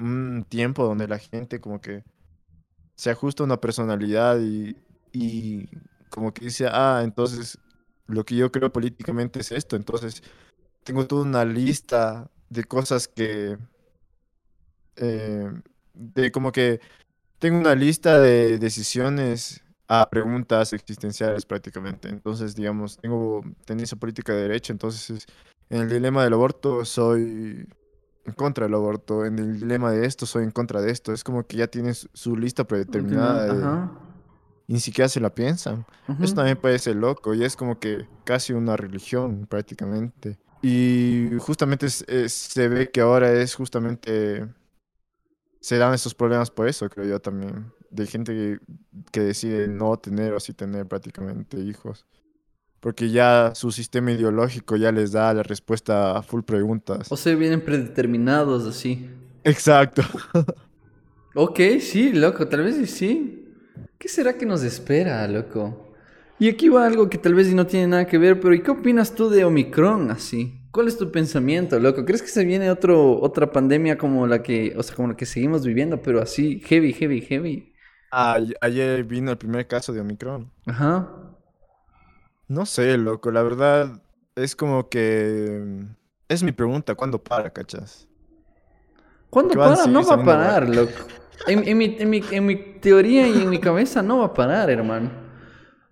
un tiempo donde la gente como que se ajusta a una personalidad y, y como que dice, ah, entonces lo que yo creo políticamente es esto, entonces tengo toda una lista de cosas que, eh, de como que tengo una lista de decisiones a preguntas existenciales prácticamente, entonces digamos, tengo tendencia política de derecha, entonces es- en el dilema del aborto soy en contra del aborto, en el dilema de esto soy en contra de esto, es como que ya tienes su lista predeterminada de- Ajá. y ni siquiera se la piensan. Eso también parece loco y es como que casi una religión prácticamente. Y justamente es- es- se ve que ahora es justamente... Se dan estos problemas por eso, creo yo también. De gente que, que decide no tener o sí tener prácticamente hijos. Porque ya su sistema ideológico ya les da la respuesta a full preguntas. O sea, vienen predeterminados así. Exacto. Ok, sí, loco, tal vez sí. ¿Qué será que nos espera, loco? Y aquí va algo que tal vez no tiene nada que ver, pero ¿y qué opinas tú de Omicron así? ¿Cuál es tu pensamiento, loco? ¿Crees que se viene otro, otra pandemia como la que, o sea, como la que seguimos viviendo, pero así, heavy, heavy, heavy? Ah, ayer vino el primer caso de Omicron. Ajá. No sé, loco, la verdad es como que mm, es mi pregunta, ¿cuándo para, cachas? ¿Cuándo para? No va a parar, loco. En, en mi, en mi- en mi teoría y en mi cabeza no va a parar, hermano.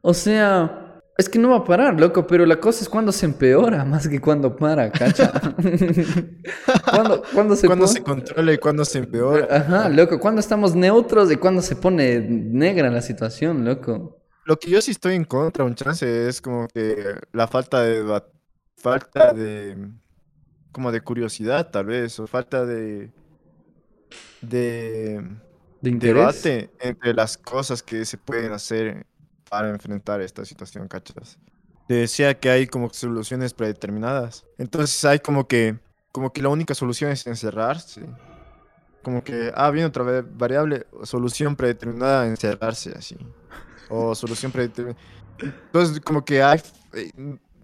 O sea, es que no va a parar, loco, pero la cosa es cuando se empeora más que cuando para, cacha. ¿Cuándo, cuándo se ¿Cuándo pone- se controla y cuándo se empeora? Ajá, loco, cuando estamos neutros y cuando se pone negra la situación, loco. Lo que yo sí estoy en contra, un chance, es como que la falta de falta de como de curiosidad, tal vez, o falta de de De interés. debate entre las cosas que se pueden hacer para enfrentar esta situación, ¿cachas? Te decía que hay como soluciones predeterminadas. Entonces hay como que, como que la única solución es encerrarse. Como que, ah, viene otra va- variable, solución predeterminada, encerrarse así. O solución predeterminada. Entonces, como que hay, eh,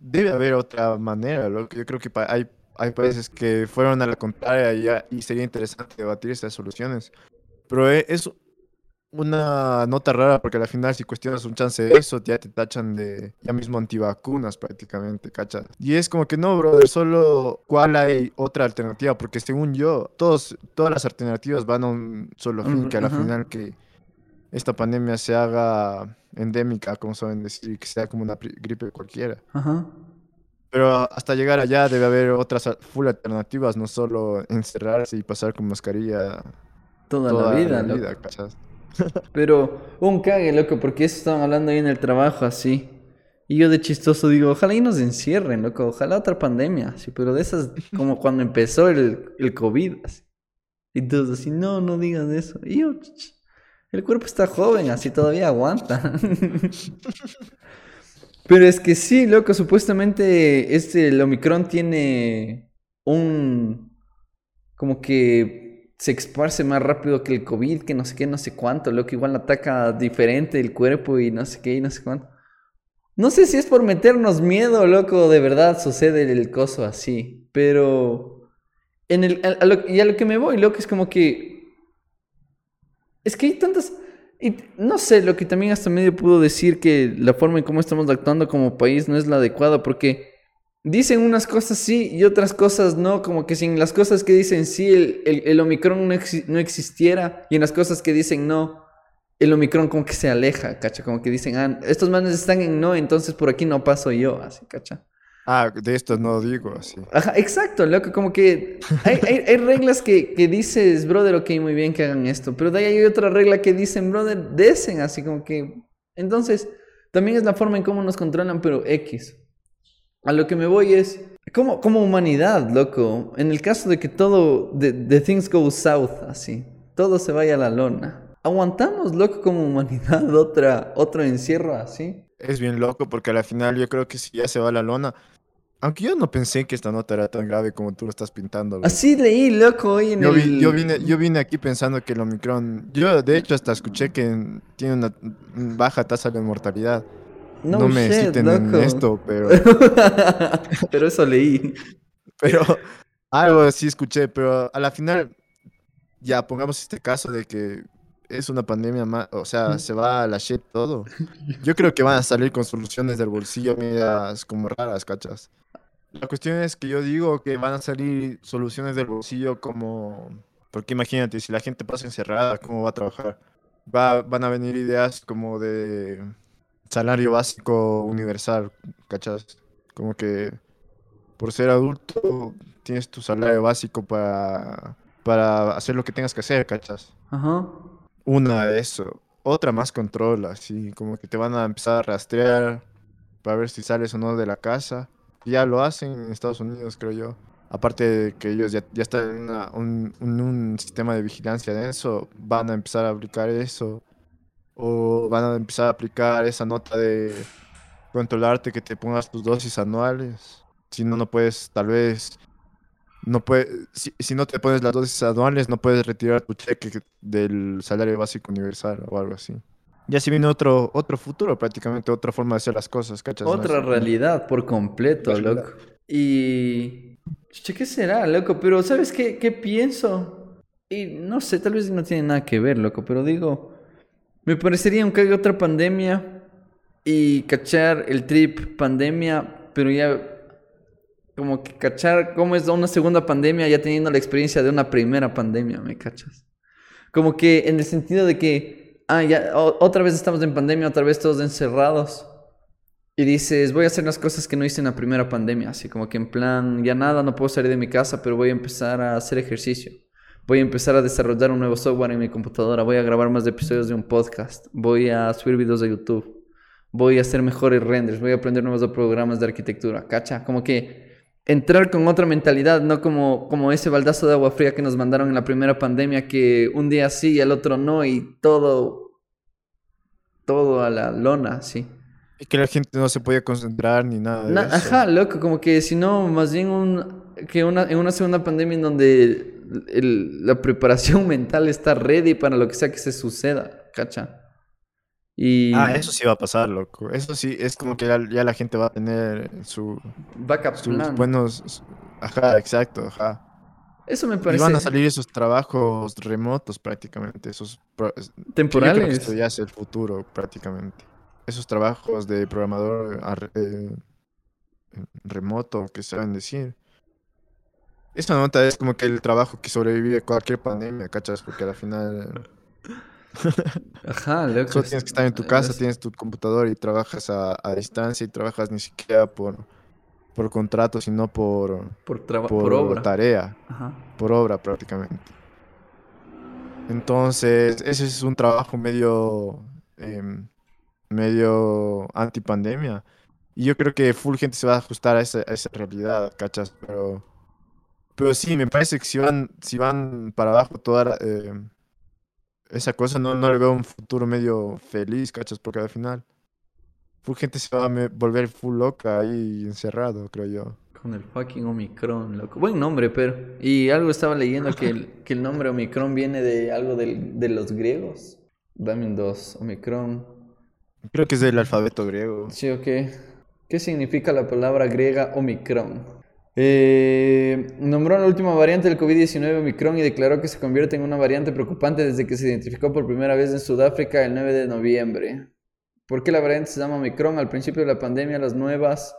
debe haber otra manera, lo que yo creo que hay, hay países que fueron a la contraria y, y sería interesante debatir estas soluciones. Pero e- es una nota rara porque al final si cuestionas un chance de eso, ya te tachan de ya mismo antivacunas prácticamente, ¿cachas? Y es como que no, brother, solo cuál hay otra alternativa, porque según yo, todos, todas las alternativas van a un solo fin, que a la ajá. final que esta pandemia se haga endémica, como saben decir, que sea como una gripe cualquiera. Ajá. Pero hasta llegar allá debe haber otras full alternativas, no solo encerrarse y pasar con mascarilla Toda, toda la vida, la loco. Pero un cague, loco, porque eso estaban hablando ahí en el trabajo así. Y yo de chistoso digo, ojalá y nos encierren, loco, ojalá otra pandemia, así, pero de esas como cuando empezó el, el COVID, así. Y todos así, no, no digas eso. Y yo, "Ch, ch, el cuerpo está joven, así todavía aguanta. pero es que sí, loco, supuestamente este, el Omicron tiene un, como que se esparce más rápido que el COVID, que no sé qué, no sé cuánto, loco, igual ataca diferente el cuerpo y no sé qué y no sé cuánto. No sé si es por meternos miedo, loco, de verdad sucede el coso así, pero en el, y a lo que me voy, loco, es como que... Es que hay tantas... Y no sé, lo que también hasta medio pudo decir que la forma en cómo estamos actuando como país no es la adecuada, porque dicen unas cosas sí y otras cosas no, como que sin las cosas que dicen sí, el, el, Omicron no, no, existiera, y en las cosas que dicen no, el Omicron como que se aleja, cacha, como que dicen, ah, estos manes están en no, entonces por aquí no paso yo, así, cacha. Ah, de esto no digo así. Ajá, exacto, loco, como que hay, hay, hay reglas que, que, dices, brother, ok, muy bien que hagan esto, pero de ahí hay otra regla que dicen, brother, desen, así como que... Entonces, también es la forma en cómo nos controlan, pero X. A lo que me voy es, como, como humanidad, loco, en el caso de que todo, de, de things go south, así, todo se vaya a la lona. ¿Aguantamos, loco, como humanidad otra, otro encierro así? Es bien loco porque al final yo creo que si ya se va a la lona, aunque yo no pensé que esta nota era tan grave como tú lo estás pintando. Así leí, loco, hoy en yo, yo, vine, yo vine aquí pensando que el Omicron... Yo, de hecho, hasta escuché que tiene una baja tasa de mortalidad. No, me citen en esto, pero... pero eso leí. Pero algo así escuché, pero a la final, ya pongamos este caso de que es una pandemia más, o sea, se va a la shit todo. Yo creo que van a salir con soluciones del bolsillo medias como raras, ¿cachas? La cuestión es que yo digo que van a salir soluciones del bolsillo como... Porque imagínate, si la gente pasa encerrada, ¿cómo va a trabajar? Va, van a venir ideas como de salario básico universal, ¿cachas? Como que por ser adulto tienes tu salario básico para, para hacer lo que tengas que hacer, ¿cachas? Ajá. Una de eso. Otra más control, así como que te van a empezar a rastrear para ver si sales o no de la casa. Ya lo hacen en Estados Unidos, creo yo. Aparte de que ellos ya, ya están en, un, un, sistema de vigilancia de eso, van a empezar a aplicar eso. O van a empezar a aplicar esa nota de controlarte que te pongas tus dosis anuales. Si no, no puedes tal vez no puede, si, si, no te pones las dosis anuales, no puedes retirar tu cheque del salario básico universal o algo así. Ya si viene otro, otro futuro, prácticamente otra forma de hacer las cosas, ¿cachas? Otra realidad por completo, loco. Y... ¿Qué será, loco? Pero ¿sabes qué, qué pienso? Y no sé, tal vez no tiene nada que ver, loco, pero digo... Me parecería un haya otra pandemia y cachar el trip pandemia, pero ya como que cachar cómo es una segunda pandemia ya teniendo la experiencia de una primera pandemia, ¿me cachas? Como que en el sentido de que, ah, ya otra vez estamos en pandemia, otra vez todos encerrados. Y dices, voy a hacer las cosas que no hice en la primera pandemia, así como que en plan, ya nada, no puedo salir de mi casa, pero voy a empezar a hacer ejercicio. Voy a empezar a desarrollar un nuevo software en mi computadora, voy a grabar más episodios de un podcast, voy a subir videos de YouTube, voy a hacer mejores renders, voy a aprender nuevos programas de arquitectura, ¿cacha? Como que entrar con otra mentalidad, no como, como ese baldazo de agua fría que nos mandaron en la primera pandemia, que un día sí y el otro no, y todo, todo a la lona, sí. Y que la gente no se podía concentrar ni nada. De eso. Ajá, loco, como que si no, más bien un, que una, en una segunda pandemia en donde la preparación mental está ready para lo que sea que se suceda, ¿cacha? Ah, eso sí va a pasar, loco. Eso sí, es como que ya, la gente va a tener su... Backup sus buenos... Ajá, exacto, ajá. Eso me parece... Y van a salir esos trabajos remotos prácticamente, esos... Temporales. esto ya es el futuro prácticamente. Esos trabajos de programador eh, remoto que saben decir. Esta nota es como que el trabajo que sobrevive a cualquier pandemia, ¿cachas? Porque al final Ajá, loco. Solo tienes que estar en tu casa, tienes tu computador y trabajas a, distancia y trabajas ni siquiera por, por contrato, sino por, por, por, obra. tarea. Por obra prácticamente. Entonces, ese es un trabajo medio, eh, medio antipandemia. Y yo creo que full gente se va a ajustar a esa, esa realidad, ¿cachas? Pero, pero sí, me parece que si van, si van para abajo toda... Eh, esa cosa no, no le veo un futuro medio feliz, ¿cachas? Porque al final, full gente se va a volver full loca ahí encerrado, creo yo. Con el fucking Omicron, loco. Buen nombre, pero. Y algo estaba leyendo que el, que el nombre Omicron viene de algo del- de los griegos. Dame un 2. Omicron. Creo que es del alfabeto griego. Sí, ok. ¿Qué significa la palabra griega Omicron? Eh, nombró la última variante del COVID-19 Omicron y declaró que se convierte en una variante preocupante desde que se identificó por primera vez en Sudáfrica el 9 de noviembre. ¿Por qué la variante se llama Omicron? Al principio de la pandemia, las nuevas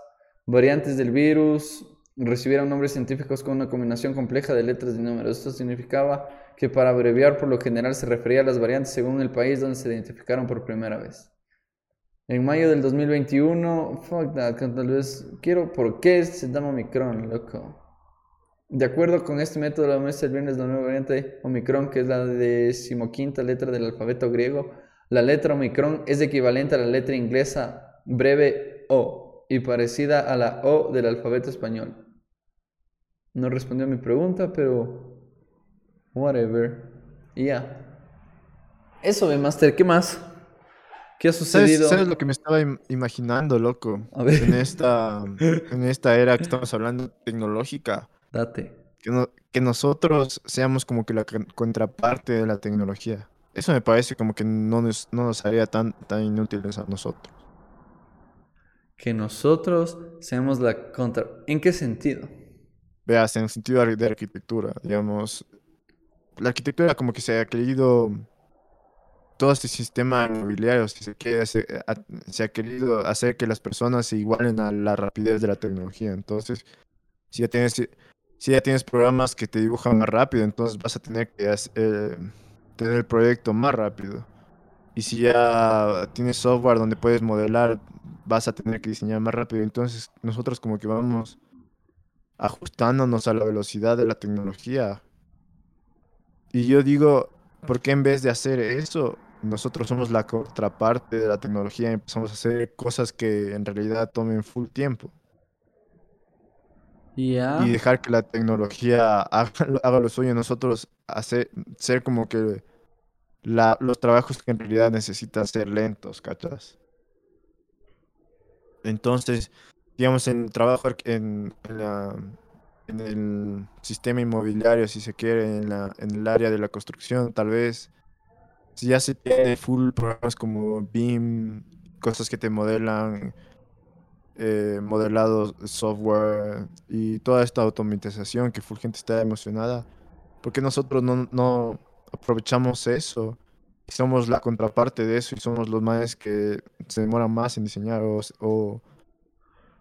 variantes del virus recibieron nombres científicos con una combinación compleja de letras y números. Esto significaba que para abreviar por lo general se refería a las variantes según el país donde se identificaron por primera vez. En mayo del 2021, fuck that, tal vez quiero, ¿por qué se llama Omicron, loco? De acuerdo con este método, la muestra el viernes la nueva variante Omicron, que es la decimoquinta letra del alfabeto griego. La letra Omicron es equivalente a la letra inglesa breve O y parecida a la O del alfabeto español. No respondió a mi pregunta, pero whatever. Ya. Eso, ve, Master, ¿qué más? ¿Qué ha ¿Sabes, sucedido? sabes lo que me estaba im- imaginando, loco? A ver. En esta, en esta era que estamos hablando tecnológica, Date. que, no- que nosotros seamos como que la con- contraparte de la tecnología. Eso me parece como que no nos, no nos haría tan, tan inútiles a nosotros. Que nosotros seamos la contra. ¿En qué sentido? Veas, en el sentido de arquitectura, digamos, la arquitectura como que se ha querido, todo este sistema inmobiliario, si se quiere, se, ha- querido hacer que las personas se igualen a la rapidez de la tecnología. Entonces, si ya tienes, si ya tienes programas que te dibujan más rápido, entonces vas a tener que hac- eh, tener el proyecto más rápido. Y si ya tienes software donde puedes modelar, vas a tener que diseñar más rápido. Entonces, nosotros como que vamos ajustándonos a la velocidad de la tecnología. Y yo digo, ¿por qué en vez de hacer eso, nosotros somos la contraparte de la tecnología y empezamos a hacer cosas que en realidad tomen full tiempo? Y dejar que la tecnología haga, lo- haga lo suyo nosotros hacer, ser como que la- los trabajos que en realidad necesitan ser lentos, ¿cachas? Entonces, digamos, en el trabajo en, en la- en el sistema inmobiliario, si se quiere, en la, en el área de la construcción, tal vez, si ya se tiene full programas como BIM, cosas que te modelan, eh, modelados, software y toda esta automatización que full gente está emocionada, ¿por qué nosotros no, no aprovechamos eso? Y somos la contraparte de eso y somos los más que se demoran más en diseñar o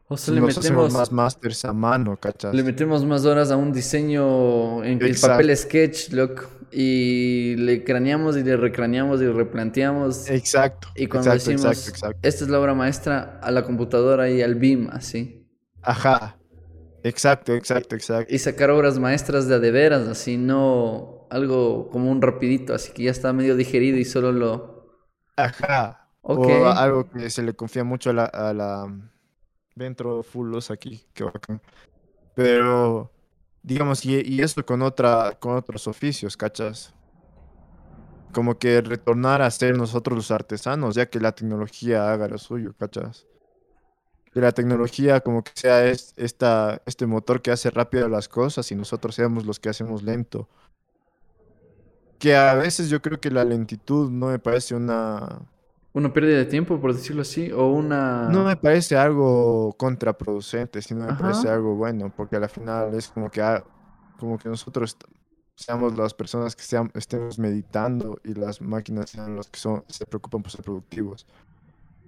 O sea, le metemos, más masters a mano, ¿cachas? le metemos más horas a un diseño en el papel sketch, loco. Y le craneamos y le recraneamos y replanteamos. Exacto, Y cuando exacto, decimos, exacto, exacto. esta es la obra maestra, a la computadora y al BIM, así. Ajá, exacto, exacto, exacto. Y sacar obras maestras de a de veras, así, no algo como un rapidito, así que ya está medio digerido y solo lo... Ajá. O algo que se le confía mucho a la, a la dentro full luz aquí, qué bacán. Pero, digamos, y, y esto con otra, con otros oficios, ¿cachas? Como que retornar a ser nosotros los artesanos, ya que la tecnología haga lo suyo, ¿cachas? Que la tecnología como que sea es- esta, este motor que hace rápido las cosas y nosotros seamos los que hacemos lento. Que a veces yo creo que la lentitud no me parece una... Una pérdida de tiempo, por decirlo así, o una... No me parece algo contraproducente, sino me Ajá. parece algo bueno, porque al final es como que, ah, como que nosotros seamos las personas que sean- estemos meditando y las máquinas sean los que son, se preocupan por ser productivos.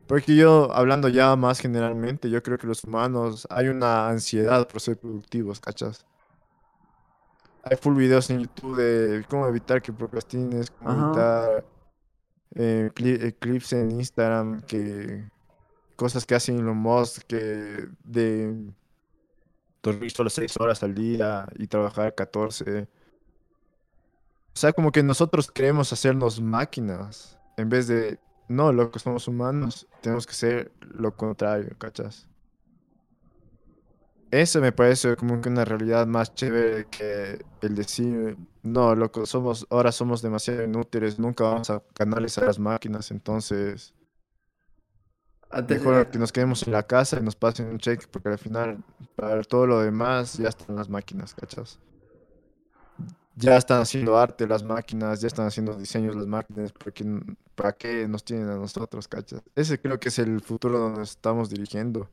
Porque yo, hablando ya más generalmente, yo creo que los humanos hay una ansiedad por ser productivos, ¿cachas? Hay full videos en YouTube de cómo evitar que procrastines, cómo Ajá. evitar eh, eh, clips en Instagram que cosas que hace Elon Musk que de dormir solo 6 horas al día y trabajar 14. O sea, como que nosotros queremos hacernos máquinas en vez de, no, loco, somos humanos, tenemos que ser lo contrario, ¿cachas? Eso me parece como que una realidad más chévere que el decir, no, loco, somos, ahora somos demasiado inútiles, nunca vamos a ganarles a las máquinas, entonces... Mejor que nos quedemos en la casa y nos pasen un cheque, porque al final, para todo lo demás, ya están las máquinas, ¿cachas? Ya están haciendo arte las máquinas, ya están haciendo diseños las máquinas, porque, ¿para qué nos tienen a nosotros, cachas? Ese creo que es el futuro donde nos estamos dirigiendo,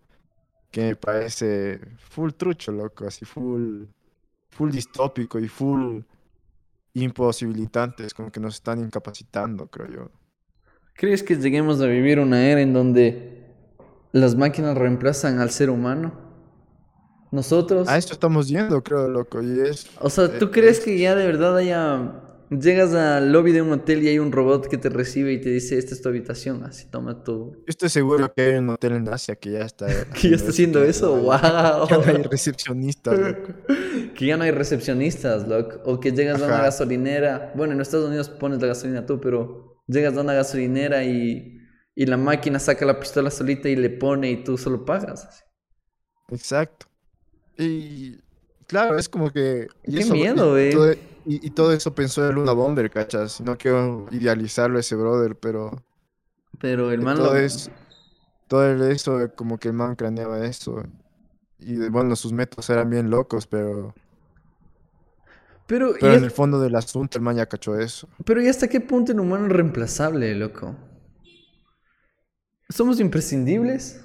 que me parece full trucho, loco, así full, full distópico y full imposibilitantes, como que nos están incapacitando, creo yo. ¿Crees que lleguemos a vivir una era en donde las máquinas reemplazan al ser humano? Nosotros. A esto estamos yendo, creo, loco, y es... O sea, ¿tú eh, crees es- que ya de verdad haya... Llegas al lobby de un hotel y hay un robot que te recibe y te dice, esta es tu habitación, así toma tu... Yo estoy seguro que hay un hotel en Asia que ya está. Que ya está haciendo eso, wow. Ya no hay recepcionistas. loco. Que ya no hay recepcionistas, loco. O que llegas a una gasolinera. Bueno, en Estados Unidos pones la gasolina tú, pero llegas a una gasolinera y, y la máquina saca la pistola solita y le pone y tú solo pagas. así. Exacto. Y claro, es como que. y Qué eso- miedo. Y, y todo eso pensó el Luna Bomber, ¿cachas? No quiero idealizarlo a ese brother, pero. Pero el man todo lo- es. Todo eso, como que el man craneaba eso. Y bueno, sus métodos eran bien locos, pero. Pero, Pero ¿y, en el fondo del asunto, el man ya cachó eso. pero ¿y hasta qué punto el humano es reemplazable, loco? ¿Somos imprescindibles?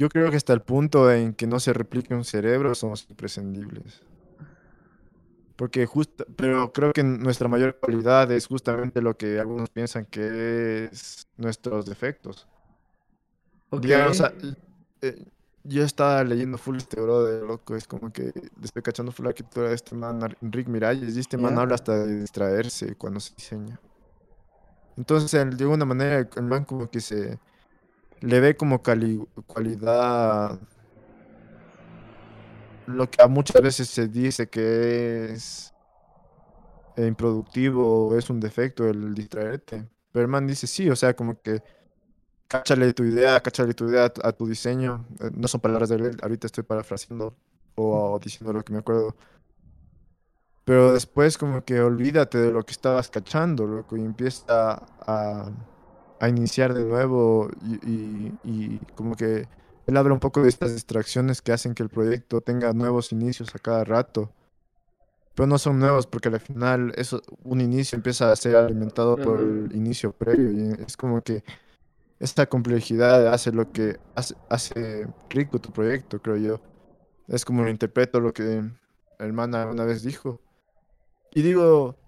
Yo creo que hasta el punto en que no se replique un cerebro somos imprescindibles. Porque justo, pero creo que nuestra mayor cualidad es justamente lo que algunos piensan que es nuestros defectos. Ok. Digamos, a- eh, yo estaba leyendo full este bro de loco, es como que estoy cachando full la arquitectura de este man, Rick Miralles, y este man habla hasta de distraerse cuando se diseña. Entonces, de alguna manera, el man como que se le ve como cali- cualidad lo que a muchas veces se dice que es improductivo o es un defecto el distraerte. Pero el dice sí, o sea, como que cáchale tu idea, cáchale tu idea a tu, diseño. Eh, No son palabras de él, ahorita estoy parafraseando o diciendo lo que me acuerdo. Pero después como que olvídate de lo que estabas cachando, loco, y empieza a, a iniciar de nuevo y, y- y como que él habla un poco de estas distracciones que hacen que el proyecto tenga nuevos inicios a cada rato. Pero no son nuevos porque al final eso, un inicio empieza a ser alimentado por el inicio previo y es como que esta complejidad hace lo que hace, hace rico tu proyecto, creo yo. Es como lo interpreto lo que el man una vez dijo. Y digo,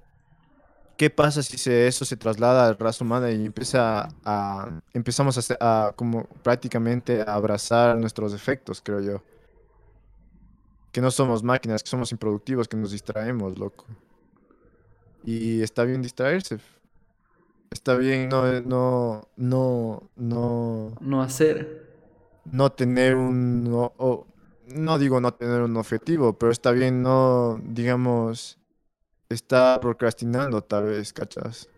¿qué pasa si se, eso se traslada al raza humana y empieza a, empezamos a, a como prácticamente a abrazar nuestros defectos, creo yo? Que no somos máquinas, que somos improductivos, que nos distraemos, loco. Y está bien distraerse. Está bien no, no, no, no, No hacer. no tener un, no digo no tener un objetivo, pero está bien no, digamos, está procrastinando tal vez, ¿cachas?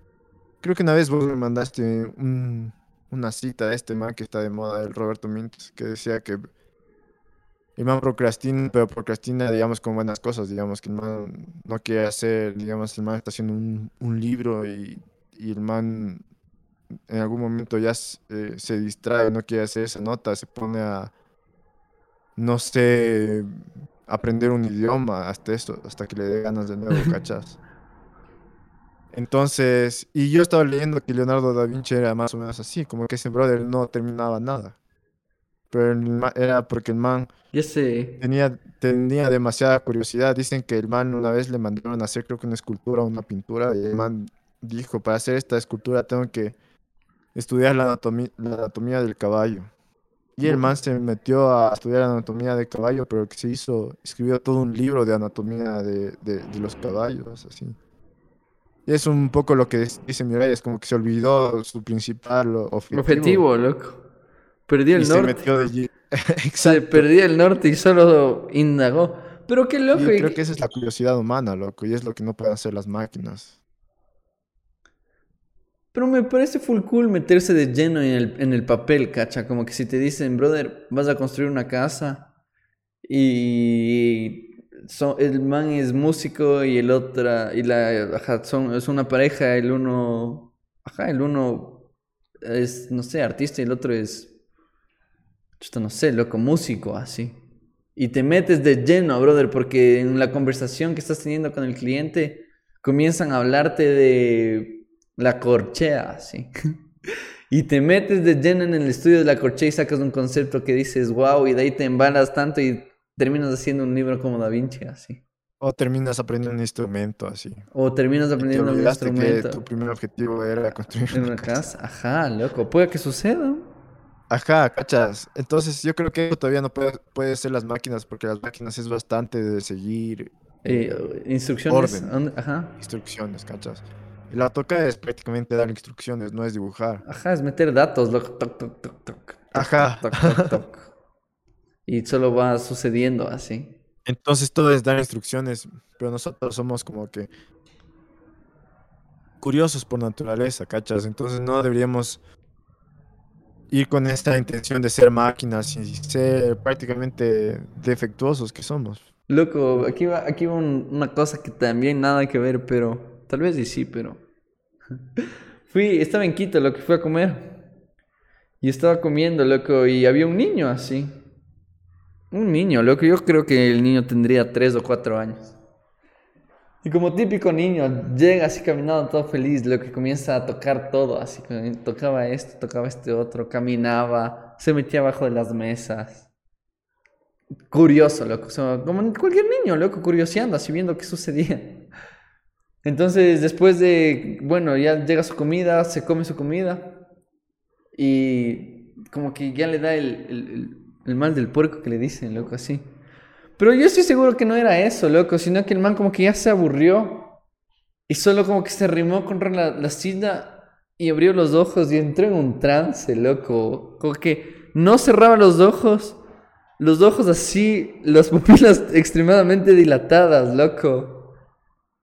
Creo que una vez vos me mandaste un- una cita de este man que está de moda, el Roberto Mintes, que decía que el man procrastina, pero procrastina, digamos, con buenas cosas, digamos, que el man no quiere hacer, digamos, el man está haciendo un, un libro y, y el man en algún momento ya eh, se distrae, no quiere hacer esa nota, se pone a, no sé, aprender un idioma hasta eso, hasta que le dé ganas de nuevo, ¿cachas? Entonces, y yo estaba leyendo que Leonardo da Vinci era más o menos así, como que ese brother no terminaba nada. Pero el era porque el man tenía, tenía demasiada curiosidad. Dicen que el man una vez le mandaron a hacer, creo que una escultura o una pintura, y el man dijo, para hacer esta escultura tengo que estudiar la anatomía, la anatomía del caballo. Y el man se metió a estudiar anatomía del caballo, pero que se hizo, escribió todo un libro de anatomía de, de- de los caballos, así. Y es un poco lo que dice Miralles, como que se olvidó su principal objetivo. Objetivo, loco. Perdí y el se norte. metió de Se perdí el norte y solo indagó. Pero qué loco. Yo creo que esa es la curiosidad humana, loco, y es lo que no pueden hacer las máquinas. Pero me parece full cool meterse de lleno en el, en el papel, cacha. Como que si te dicen, brother, vas a construir una casa y son- el man es músico y el otra, y la, son, es una pareja, el uno Ajá, el uno es, no sé, artista y el otro es, no sé, loco, músico, así. Y te metes de lleno, brother, porque en la conversación que estás teniendo con el cliente comienzan a hablarte de la corchea, así. y te metes de lleno en el estudio de la corchea y sacas un concepto que dices, wow, y de ahí te embalas tanto y terminas haciendo un libro como Da Vinci, así. O terminas aprendiendo un instrumento así. O terminas Y te aprendiendo un instrumento que tu primer objetivo era construir en una casa. Ajá, loco, puede que suceda. Ajá, cachas. Entonces yo creo que eso todavía no puede, puede ser las máquinas, porque las máquinas es bastante de seguir Eh, instrucciones. Orden. Ajá. instrucciones, cachas. La toca es prácticamente dar instrucciones, no es dibujar. Ajá, es meter datos, loco. Toc, toc, toc, toc. toc, Ajá. Toc, toc, toc. Y solo va sucediendo así. Entonces todo es dar instrucciones, pero nosotros somos como que curiosos por naturaleza, cachas. Entonces no deberíamos ir con esta intención de ser máquinas y ser prácticamente defectuosos que somos. Loco, aquí va, aquí va un- una cosa que también nada que ver, pero tal vez y sí, pero. Fui, estaba en Quito, lo que fui a comer. Y estaba comiendo, loco, y había un niño así. Un niño, loco, yo creo que el niño tendría tres o cuatro años. Y como típico niño, llega así caminando todo feliz, lo que comienza a tocar todo, así tocaba esto, tocaba este otro, caminaba, se metía abajo de las mesas curioso, loco. O sea, como cualquier niño, loco, curioseando, así viendo qué sucedía. Entonces, después de, bueno, ya llega su comida, se come su comida y como que ya le da el, el- mal del puerco que le dicen, loco, así. Pero yo estoy seguro que no era eso, loco, sino que el man como que ya se aburrió y solo como que se arrimó contra la, la silla y abrió los ojos y entró en un trance, loco. Como que no cerraba los ojos los ojos así, las pupilas extremadamente dilatadas, loco.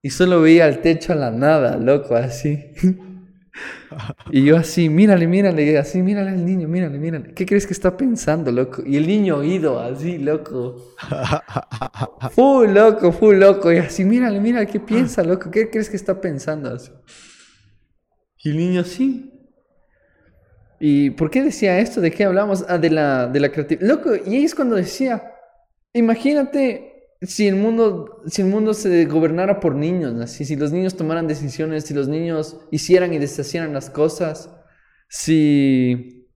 Y solo veía al techo a la nada, loco, así. Y yo así, mírale, mírale, así, mírale al niño, mírale, mírale. ¿Qué crees que está pensando, loco? Y el niño oído, así, loco. Full loco, full loco. Y así, mírale, mírale, ¿qué piensa, loco? ¿Qué crees que está pensando? Así. Y el niño así. ¿Y por qué decía esto? ¿De qué hablamos? Ah, de la, de la creatividad. Loco, y ahí es cuando decía, imagínate si el mundo, si el mundo se gobernara por niños, así, si los niños tomaran decisiones, si los niños hicieran y deshacieran las cosas, si,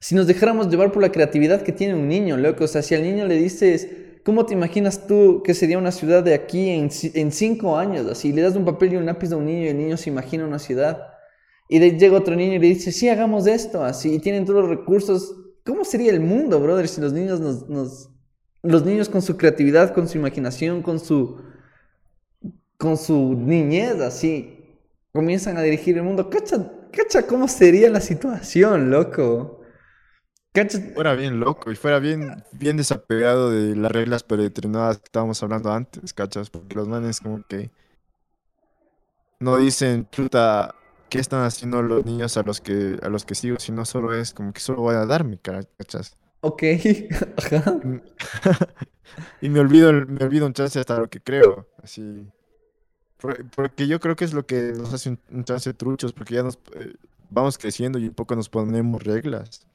si nos dejáramos llevar por la creatividad que tiene un niño, loco. O sea, si al niño le dices, ¿cómo te imaginas tú que sería una ciudad de aquí en, en cinco años? Así, le das un papel y un lápiz a un niño y el niño se imagina una ciudad. Y llega otro niño y le dice, sí, hagamos esto, así, y tienen todos los recursos. ¿Cómo sería el mundo, brother, si los niños nos- Los niños con su creatividad, con su imaginación, con su... Con su niñez, así, comienzan a dirigir el mundo. Cacha, cacha cómo sería la situación, loco. Cacha... Fuera bien loco y fuera bien, bien desapegado de las reglas predeterminadas que estábamos hablando antes, cachas, porque los manes como que no dicen, chuta, ¿qué están haciendo los niños a los que a los que sigo? Sino solo es como que solo voy a darme, cara, cachas. Ok, ajá. Y me olvido, me olvido un chance hasta lo que creo, así. Por- Porque yo creo que es lo que nos hace un, chance truchos, porque ya nos eh, vamos creciendo y un poco nos ponemos reglas.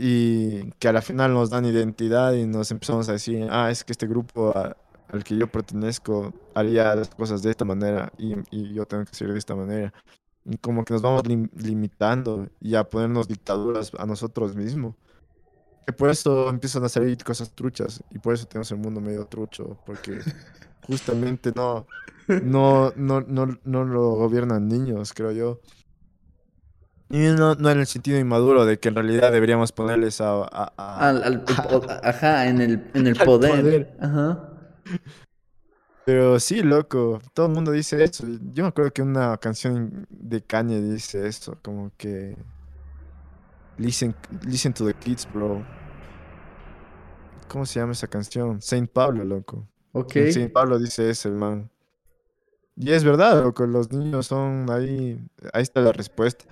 Y que a la final nos dan identidad y nos empezamos a decir, ah, es que este grupo al que yo pertenezco haría las cosas de esta manera y yo tengo que ser de esta manera. Y como que nos vamos lim- limitando y a ponernos dictaduras a nosotros mismos. Que por eso empiezan a salir cosas truchas y por eso tenemos el mundo medio trucho, porque justamente no, no, no, no, no lo gobiernan niños, creo yo. Y no, no en el sentido inmaduro de que en realidad deberíamos ponerles a... a- a- Al, al- el po- ajá, en el, en el poder. poder. Ajá. Pero sí, loco, todo el mundo dice eso. Yo me acuerdo que una canción de Kanye dice eso, como que... Listen, listen to the kids, bro. ¿Cómo se llama esa canción? Saint Pablo, loco. Ok. Saint Pablo dice eso, el man. Y es verdad, loco, los niños son ahí, ahí está la respuesta.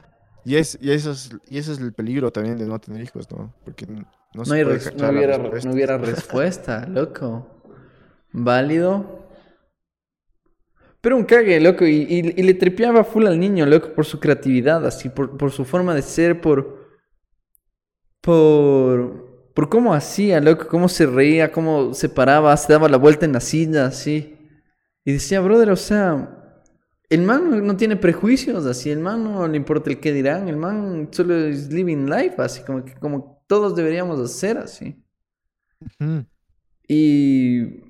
Y es, y eso es, y eso es el peligro también de no tener hijos, ¿no? Porque no No, se hay puede no hubiera, no hubiera respuesta, loco. Válido. Pero un cague, loco, y, y- y le tripeaba full al niño, loco, por su creatividad, así, por, por su forma de ser, por. Por. Por cómo hacía, loco, cómo se reía, cómo se paraba, se daba la vuelta en la silla, así. Y decía, brother, o sea. El man no- tiene prejuicios, así, el man no le importa el qué dirán, el man solo es living life, así, como que como todos deberíamos hacer, así. Y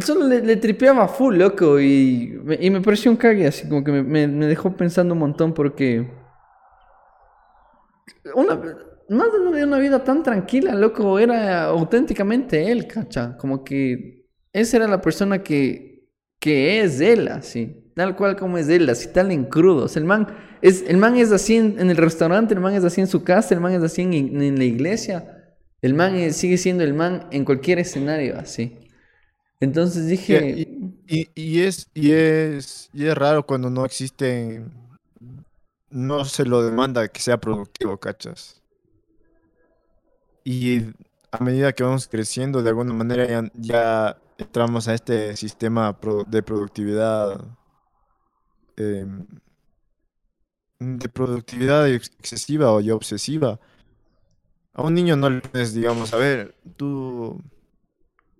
solo le, le tripeaba full, loco, y y me pareció un cague, así como que me, dejó pensando un montón porque... Una, más de una vida tan tranquila, loco, era auténticamente él, cacha. Como que esa era la persona que, que es él, así. Tal cual como es él, así tal en crudo. O sea, el man es, el man es así en, el restaurante, el man es así en su casa, el man es así en, la iglesia. El man sigue siendo el man en cualquier escenario, así. Entonces dije... Y, y es, y, es, y es raro cuando no existe, no se lo demanda que sea productivo, ¿cachas? Y a medida que vamos creciendo, de alguna manera ya, ya entramos a este sistema de productividad, em, de productividad ex- excesiva o ya obsesiva. A un niño no le puedes, digamos, a ver, tú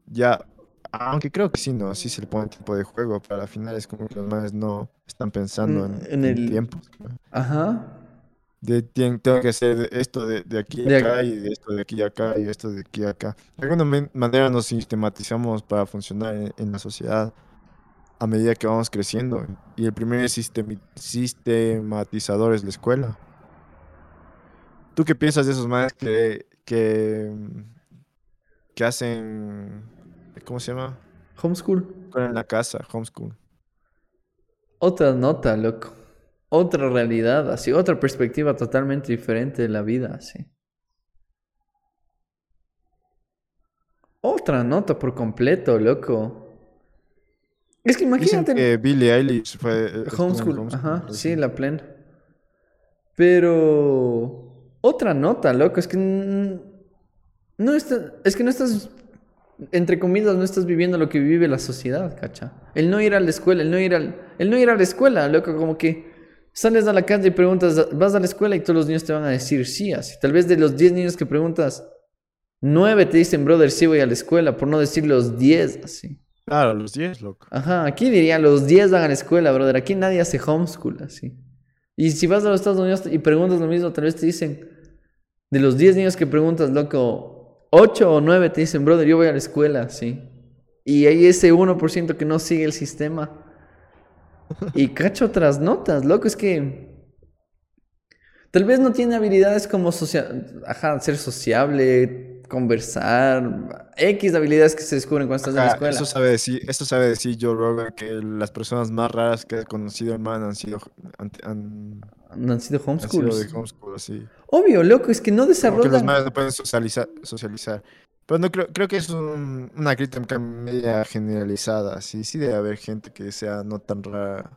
ya, aunque creo que sí, ¿no? Sí se le pone tiempo de juego, pero al final es como que los manes no están pensando Mm, en, el- tiempos. ¿no? Ajá. De, tengo que hacer esto de, de aquí a ac- acá y de esto de aquí a acá y esto de aquí a acá. De alguna manera nos sistematizamos para funcionar en, en la sociedad a medida que vamos creciendo. Y el primer sistematizador es la escuela. ¿Tú qué piensas de esos manes que, que, que hacen, ¿cómo se llama? Homeschool. Escuela en la casa, homeschool. Otra nota, loco. Otra realidad, así. Otra perspectiva totalmente diferente de la vida, así. Otra nota por completo, loco. Es que Dicen imagínate... que Billie Eilish fue en Homeschool, homeschool, ajá, sí, la plena. Pero otra nota, loco, es que no está, es que no estás, entre comillas, no estás viviendo lo que vive la sociedad, cacha. El no ir a la escuela, el no ir al, el no ir a la escuela, loco, como que sales a la calle y preguntas, vas a la escuela y todos los niños te van a decir sí, así. Tal vez de los 10 niños que preguntas, 9 te dicen, brother, sí voy a la escuela, por no decir los 10, así. Claro, los 10, loco. Ajá, aquí diría los 10 van a la escuela, brother. Aquí nadie hace homeschool, así. Y si vas a los Estados Unidos y preguntas lo mismo, tal vez te dicen, de los 10 niños que preguntas, loco, 8 o 9 te dicen, brother, yo voy a la escuela, sí. Y hay ese 1% que no sigue el sistema. Y cacho otras notas, loco, es que... Tal vez no tiene habilidades como socia- Ajá, ser sociable, conversar, X habilidades que se descubren cuando estás en la Ajá, escuela. Eso sabe decir, esto sabe decir Joe Rogan que las personas más raras que he conocido, hermano, han sido, han, han- han sido han sido de homeschool. Obvio, loco, es que no Como que los desarrollan. madres no pueden socializar, socializar. Pero no creo, creo que es un- una crítica media generalizada. Sí, sí debe haber gente que sea no tan rara.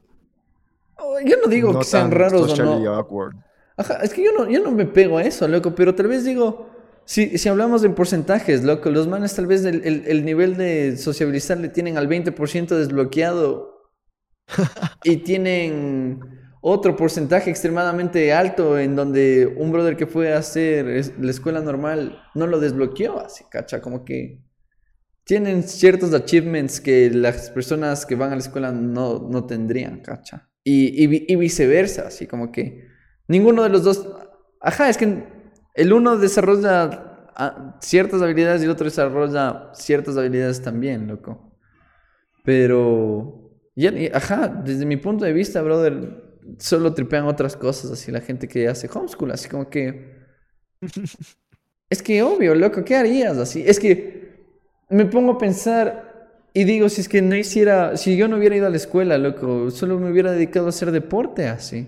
Oh, Yo no digo no que sean raros o socially no. awkward. Ajá, es que yo no, yo no me pego a eso, loco, pero tal vez digo, si, si hablamos en porcentajes, loco, los manes tal vez el, el- el nivel de sociabilizar le tienen al 20% desbloqueado y tienen otro porcentaje extremadamente alto en donde un brother que fue a hacer la escuela normal no lo desbloqueó, así, cacha, como que tienen ciertos achievements que las personas que van a la escuela no, no tendrían, cacha. Y, y vi- y viceversa, así como que ninguno de los dos... Ajá, es que el uno desarrolla ah, ciertas habilidades y el otro desarrolla ciertas habilidades también, loco. Pero... ni- ajá, desde mi punto de vista, brother, solo tripean otras cosas, así la gente que hace homeschool, así como que... Es que obvio, loco, ¿qué harías así? Es que me pongo a pensar y digo, si es que no hiciera, si yo no hubiera ido a la escuela, loco, solo me hubiera dedicado a hacer deporte así.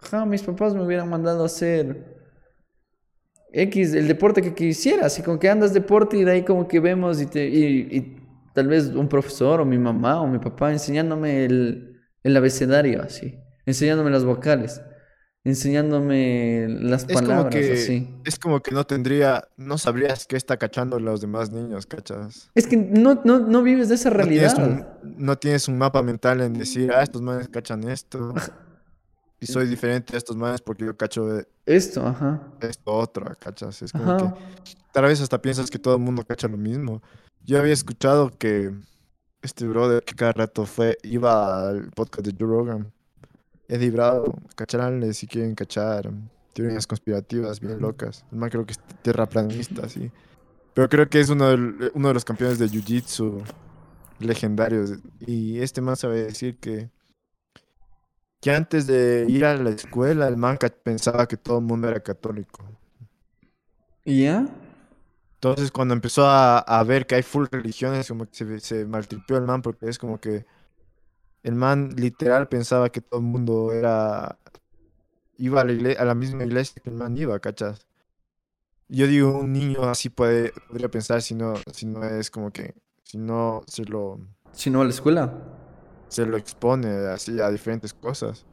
Ajá, mis papás me hubieran mandado a hacer X, el deporte que quisiera, así como que andas deporte y de ahí como que vemos y, te, y tal vez un profesor o mi mamá o mi papá enseñándome el, el abecedario así, enseñándome las vocales. enseñándome las Es como palabras que, así. es como que no tendría, no sabrías qué está cachando los demás niños, ¿cachas? Es que no, no, no vives de esa No tienes realidad. un, no tienes un mapa mental en decir, ah, estos manes cachan esto. Y soy diferente a estos manes porque yo cacho de Esto, ajá. esto otro, ¿cachas? Es como Ajá. que tal vez hasta piensas que todo el mundo cacha lo mismo. Yo había escuchado que este brother que cada rato fue, iba al podcast de Joe Rogan. Eddie Bravo, cacharánle si quieren cachar. Teorías conspirativas bien locas. El man creo que es terraplanista, sí. Pero creo que es uno, del- uno de los campeones de Jiu-Jitsu legendarios. Y este man sabe decir que, que antes de ir a la escuela, el man pensaba que todo el mundo era católico. ¿Y ya? Entonces, cuando empezó a, a ver que hay full religiones, como que se, se maltripió el man, porque es como que el man literal pensaba que todo el mundo era. iba a la, a la misma iglesia que el man iba, ¿cachas? Yo digo, un niño así puede, podría pensar si no, si no es como que. si no se lo, Si no a la escuela. se lo expone así a diferentes cosas.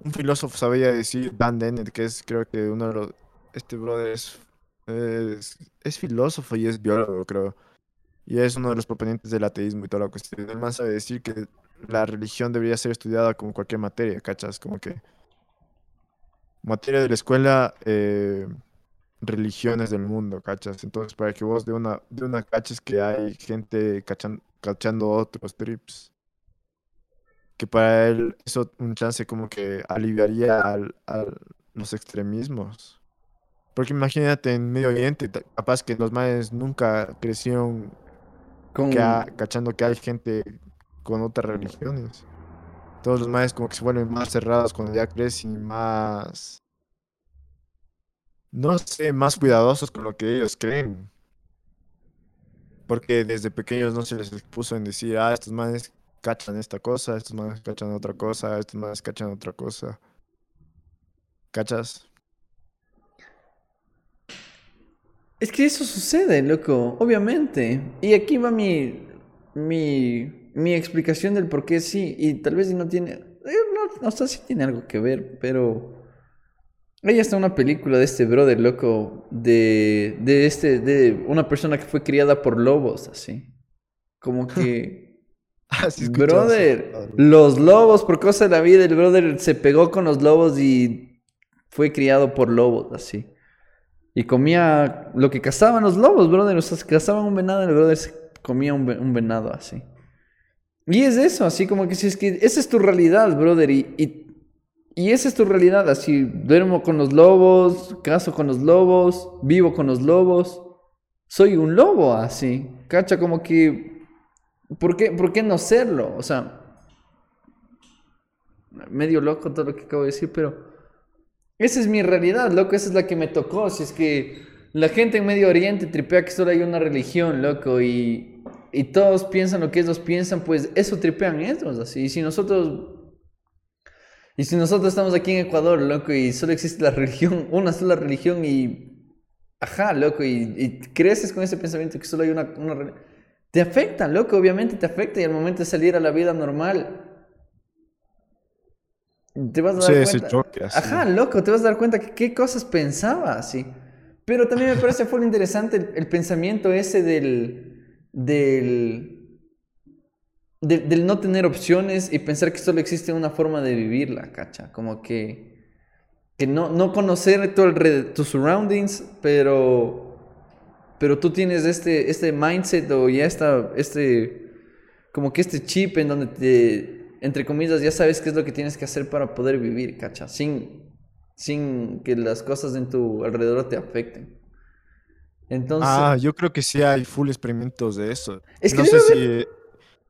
Un filósofo sabía decir, Dan Dennett, que es creo que uno de los. Este brother es, es, es filósofo y es biólogo, creo. Y es uno de los proponentes del ateísmo y toda la cuestión. El man sabe decir que la religión debería ser estudiada como cualquier materia, ¿cachas? Como que. Materia de la escuela, eh, religiones del mundo, ¿cachas? Entonces, para que vos de una, de una caches que hay gente cachan- cachando otros trips que para él eso un chance como que aliviaría al, al- los extremismos. Porque imagínate en Medio Oriente, capaz que los maes nunca crecieron Con... que ha- cachando que hay gente con otras religiones. Todos los maes como que se vuelven más cerrados cuando ya crecen y más, no sé, más cuidadosos con lo que ellos creen. Porque desde pequeños no se les expuso en decir, ah, estos manes cachan esta cosa, estos manes cachan otra cosa, estos manes cachan otra cosa. ¿Cachas? Es que eso sucede, loco, obviamente. Y aquí va mi, mi, mi explicación del por qué sí, y tal vez si no tiene, eh, no, no sé si tiene algo que ver, pero ahí está una película de este brother, loco, de, de este, de una persona que fue criada por lobos, así. Como que, Ah, sí, escuché eso. brother, Ah, los lobos, por cosa de la vida, el brother se pegó con los lobos y fue criado por lobos, así. Y comía lo que cazaban los lobos, brother. O sea, cazaban un venado, el brother se comía un, un venado así. Y es eso, así como que si es que esa es tu realidad, brother. Y, y, y esa es tu realidad, así. Duermo con los lobos, caso con los lobos, vivo con los lobos. Soy un lobo, así. Cacha, como que. ¿Por qué, por qué no serlo? O sea. Medio loco todo lo que acabo de decir, pero. Esa es mi realidad, loco, esa es la que me tocó. Si es que la gente en Medio Oriente tripea que solo hay una religión, loco, y, y todos piensan lo que ellos piensan, pues eso tripean ellos, así. Y si nosotros. Y si nosotros estamos aquí en Ecuador, loco, y solo existe la religión, una sola religión, y. Ajá, loco, y, y creces con ese pensamiento que solo hay una, una religión. Te afecta, loco, obviamente te afecta, y al momento de salir a la vida normal. Te vas a Sí, dar ese cuenta. choque. Ajá, loco, te vas a dar cuenta que qué cosas pensaba así. Pero también me parece full interesante el, el pensamiento ese del, del, de- del no tener opciones y pensar que solo existe una forma de vivirla, cacha. Como que, que no, no conocer tu tus surroundings, pero, pero tú tienes este, este mindset o ya está, este, como que este chip en donde te, entre comillas, ya sabes qué es lo que tienes que hacer para poder vivir, cacha, sin, sin que las cosas en tu alrededor te afecten. Entonces, Ah, yo creo que sí hay full experimentos de eso. Es que no sé si,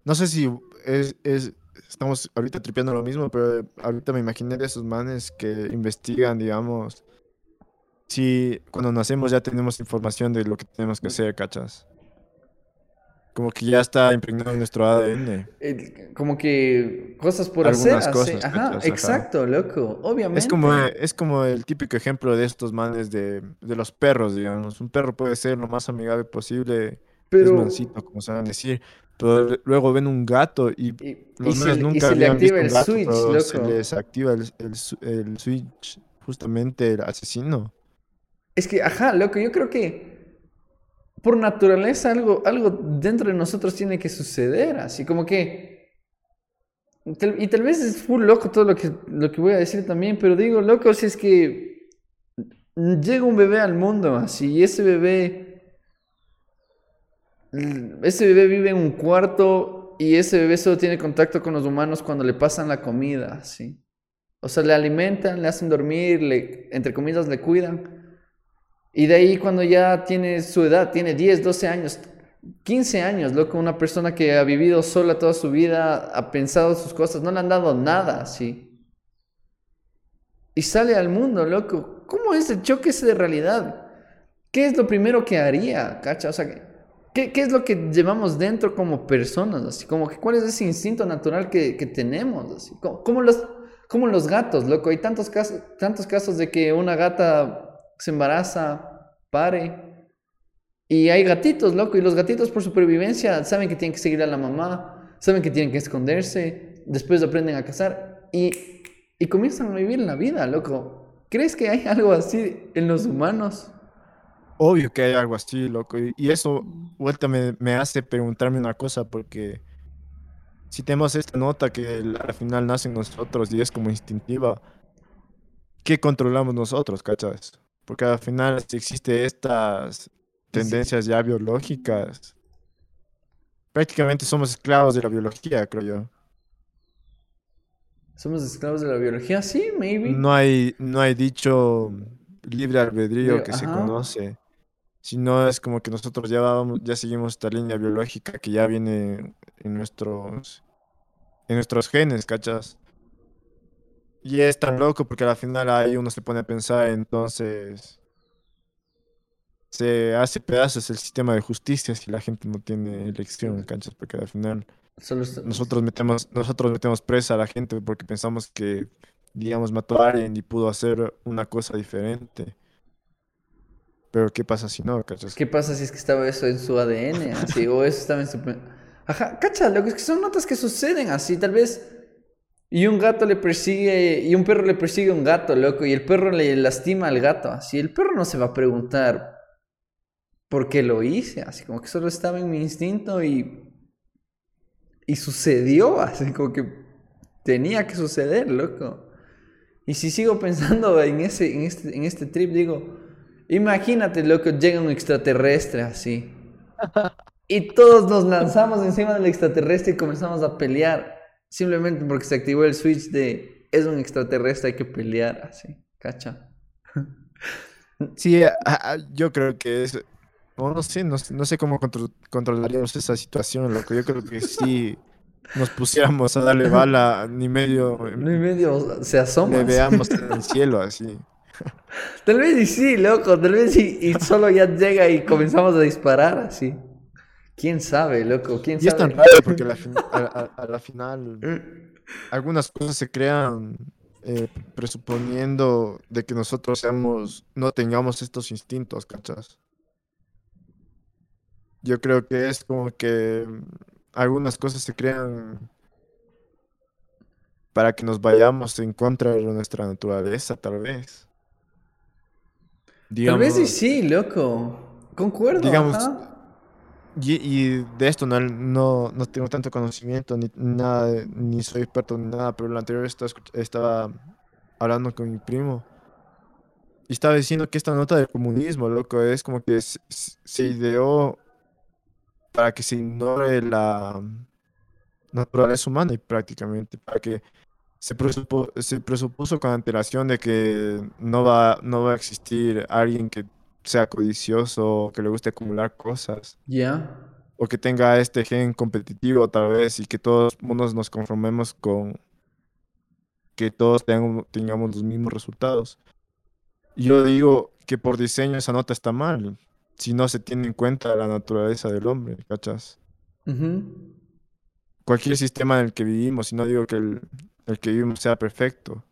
no sé si es, es- estamos ahorita tripeando lo mismo, pero ahorita me imaginé de esos manes que investigan, digamos, si cuando nacemos ya tenemos información de lo que tenemos que hacer, ¿cachas? Como que ya está impregnado en nuestro ADN. como que cosas por hacer, Algunas así. cosas, Ajá, exacto, loco, obviamente. Es como, es como el típico ejemplo de estos manes de, de los perros, digamos. Un perro puede ser lo más amigable posible, es Pero, mansito, como saben decir, Pero luego ven un gato y Y, los y se, y nunca se le activa el gato, switch, pero se loco. les activa el, el el switch, justamente el asesino. Es que, ajá, loco, yo creo que por naturaleza algo, algo dentro de nosotros tiene que suceder, así como que... y tal vez es full loco todo lo que, lo que voy a decir también, pero digo, loco, si es que llega un bebé al mundo, así, y ese bebé... Ese bebé vive en un cuarto y ese bebé solo tiene contacto con los humanos cuando le pasan la comida, así. O sea, le alimentan, le hacen dormir, le, entre comillas le cuidan. Y de ahí cuando ya tiene su edad, tiene 10, 12 años, 15 años, loco, una persona que ha vivido sola toda su vida, ha pensado sus cosas, no le han dado nada, así. Y sale al mundo, loco. ¿Cómo es el choque ese de realidad? ¿Qué es lo primero que haría, cacha? O sea, ¿qué, qué es lo que llevamos dentro como personas? Así como que cuál es ese instinto natural que, que tenemos, así. Como, como los, como los gatos, loco. Hay tantos casos, tantos casos de que una gata se embaraza, pare. Y hay gatitos, loco, y los gatitos por supervivencia saben que tienen que seguir a la mamá, saben que tienen que esconderse, después aprenden a cazar y, y comienzan a vivir la vida, loco. ¿Crees que hay algo así en los humanos? Obvio que hay algo así, loco. Y, y eso, vuelta, me, me hace preguntarme una cosa, porque si tenemos esta nota que al final nace en nosotros y es como instintiva, ¿qué controlamos nosotros, cachas? Porque al final, si existe estas tendencias ya biológicas, prácticamente somos esclavos de la biología, creo yo. ¿Somos esclavos de la biología? Sí, maybe. No hay, no hay dicho libre albedrío Pero, que se conoce, sino es como que nosotros ya vamos, ya seguimos esta línea biológica que ya viene en nuestros, en nuestros genes, ¿cachas? Y es tan loco porque al final ahí uno se pone a pensar, entonces se hace pedazos el sistema de justicia si la gente no tiene elección, ¿cachas? Porque al final Solo nosotros metemos, nosotros metemos presa a la gente porque pensamos que, digamos, mató a alguien y pudo hacer una cosa diferente. Pero ¿qué pasa si no, cachas? ¿Qué pasa si es que estaba eso en su ADN? Así, o eso estaba en su... Ajá, cacha, lo que es que son notas que suceden así, tal vez... Y un gato le persigue, y un perro le persigue a un gato, loco, y el perro le lastima al gato, así. El perro no se va a preguntar por qué lo hice, así como que solo estaba en mi instinto y... Y sucedió, así como que tenía que suceder, loco. Y si sigo pensando en, ese, en, este, en este trip, digo, imagínate, loco, llega un extraterrestre así. Y todos nos lanzamos encima del extraterrestre y comenzamos a pelear. Simplemente porque se activó el switch de es un extraterrestre, hay que pelear así. ¿Cacha? Sí, yo creo que es... No, no sé, no, sé- no sé cómo contro- controlaríamos esa situación, loco. Yo creo que si nos pusiéramos a darle bala, ni medio y medio se asoma. le veamos en el cielo, así. Tal vez y sí, loco. Tal vez y, y solo ya llega y comenzamos a disparar así. ¿Quién sabe, loco? ¿Quién Y es tan sabe? raro porque a la, fin- a- a- a la final algunas cosas se crean eh, presuponiendo de que nosotros seamos, no tengamos estos instintos, ¿cachas? Yo creo que es como que mm, algunas cosas se crean para que nos vayamos en contra de nuestra naturaleza, tal vez. Tal vez y Digamos, sí, loco. Concuerdo. digamos, ajá. Y, y de esto no, no, no tengo tanto conocimiento, ni nada, ni soy experto ni nada, pero la anterior estaba, estaba hablando con mi primo. Y estaba diciendo que esta nota del comunismo, loco, es como que se, ideó para que se ignore la naturaleza humana y prácticamente para que se, se presupuso con antelación de que no va, no va a existir alguien que sea codicioso que le guste acumular cosas Ya. o que tenga este gen competitivo tal vez y que todos nos conformemos con que todos tengamos, tengamos los mismos resultados. Yo digo que por diseño esa nota está mal, si no se tiene en cuenta la naturaleza del hombre, ¿cachas? Cualquier sistema en el que vivimos, y no digo que el, el que vivimos sea perfecto,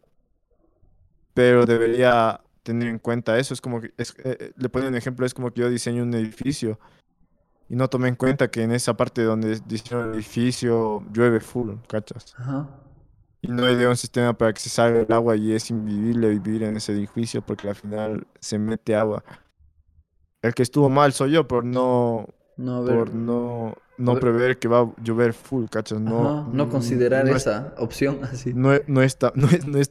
pero debería tener en cuenta eso. Es como que, es- eh, eh, le pongo un ejemplo, es como que yo diseño un edificio Y no tomé en cuenta que en esa parte donde diseñaron el edificio llueve full, ¿cachas? Ajá. Y no hay de un sistema para que se salga el agua y es invivible vivir en ese edificio porque al final se mete agua. El que estuvo mal soy yo por no, No, por no, no ver. prever que va a llover full, ¿cachas? No, Ajá, no considerar no esa opción así. no, no está, no,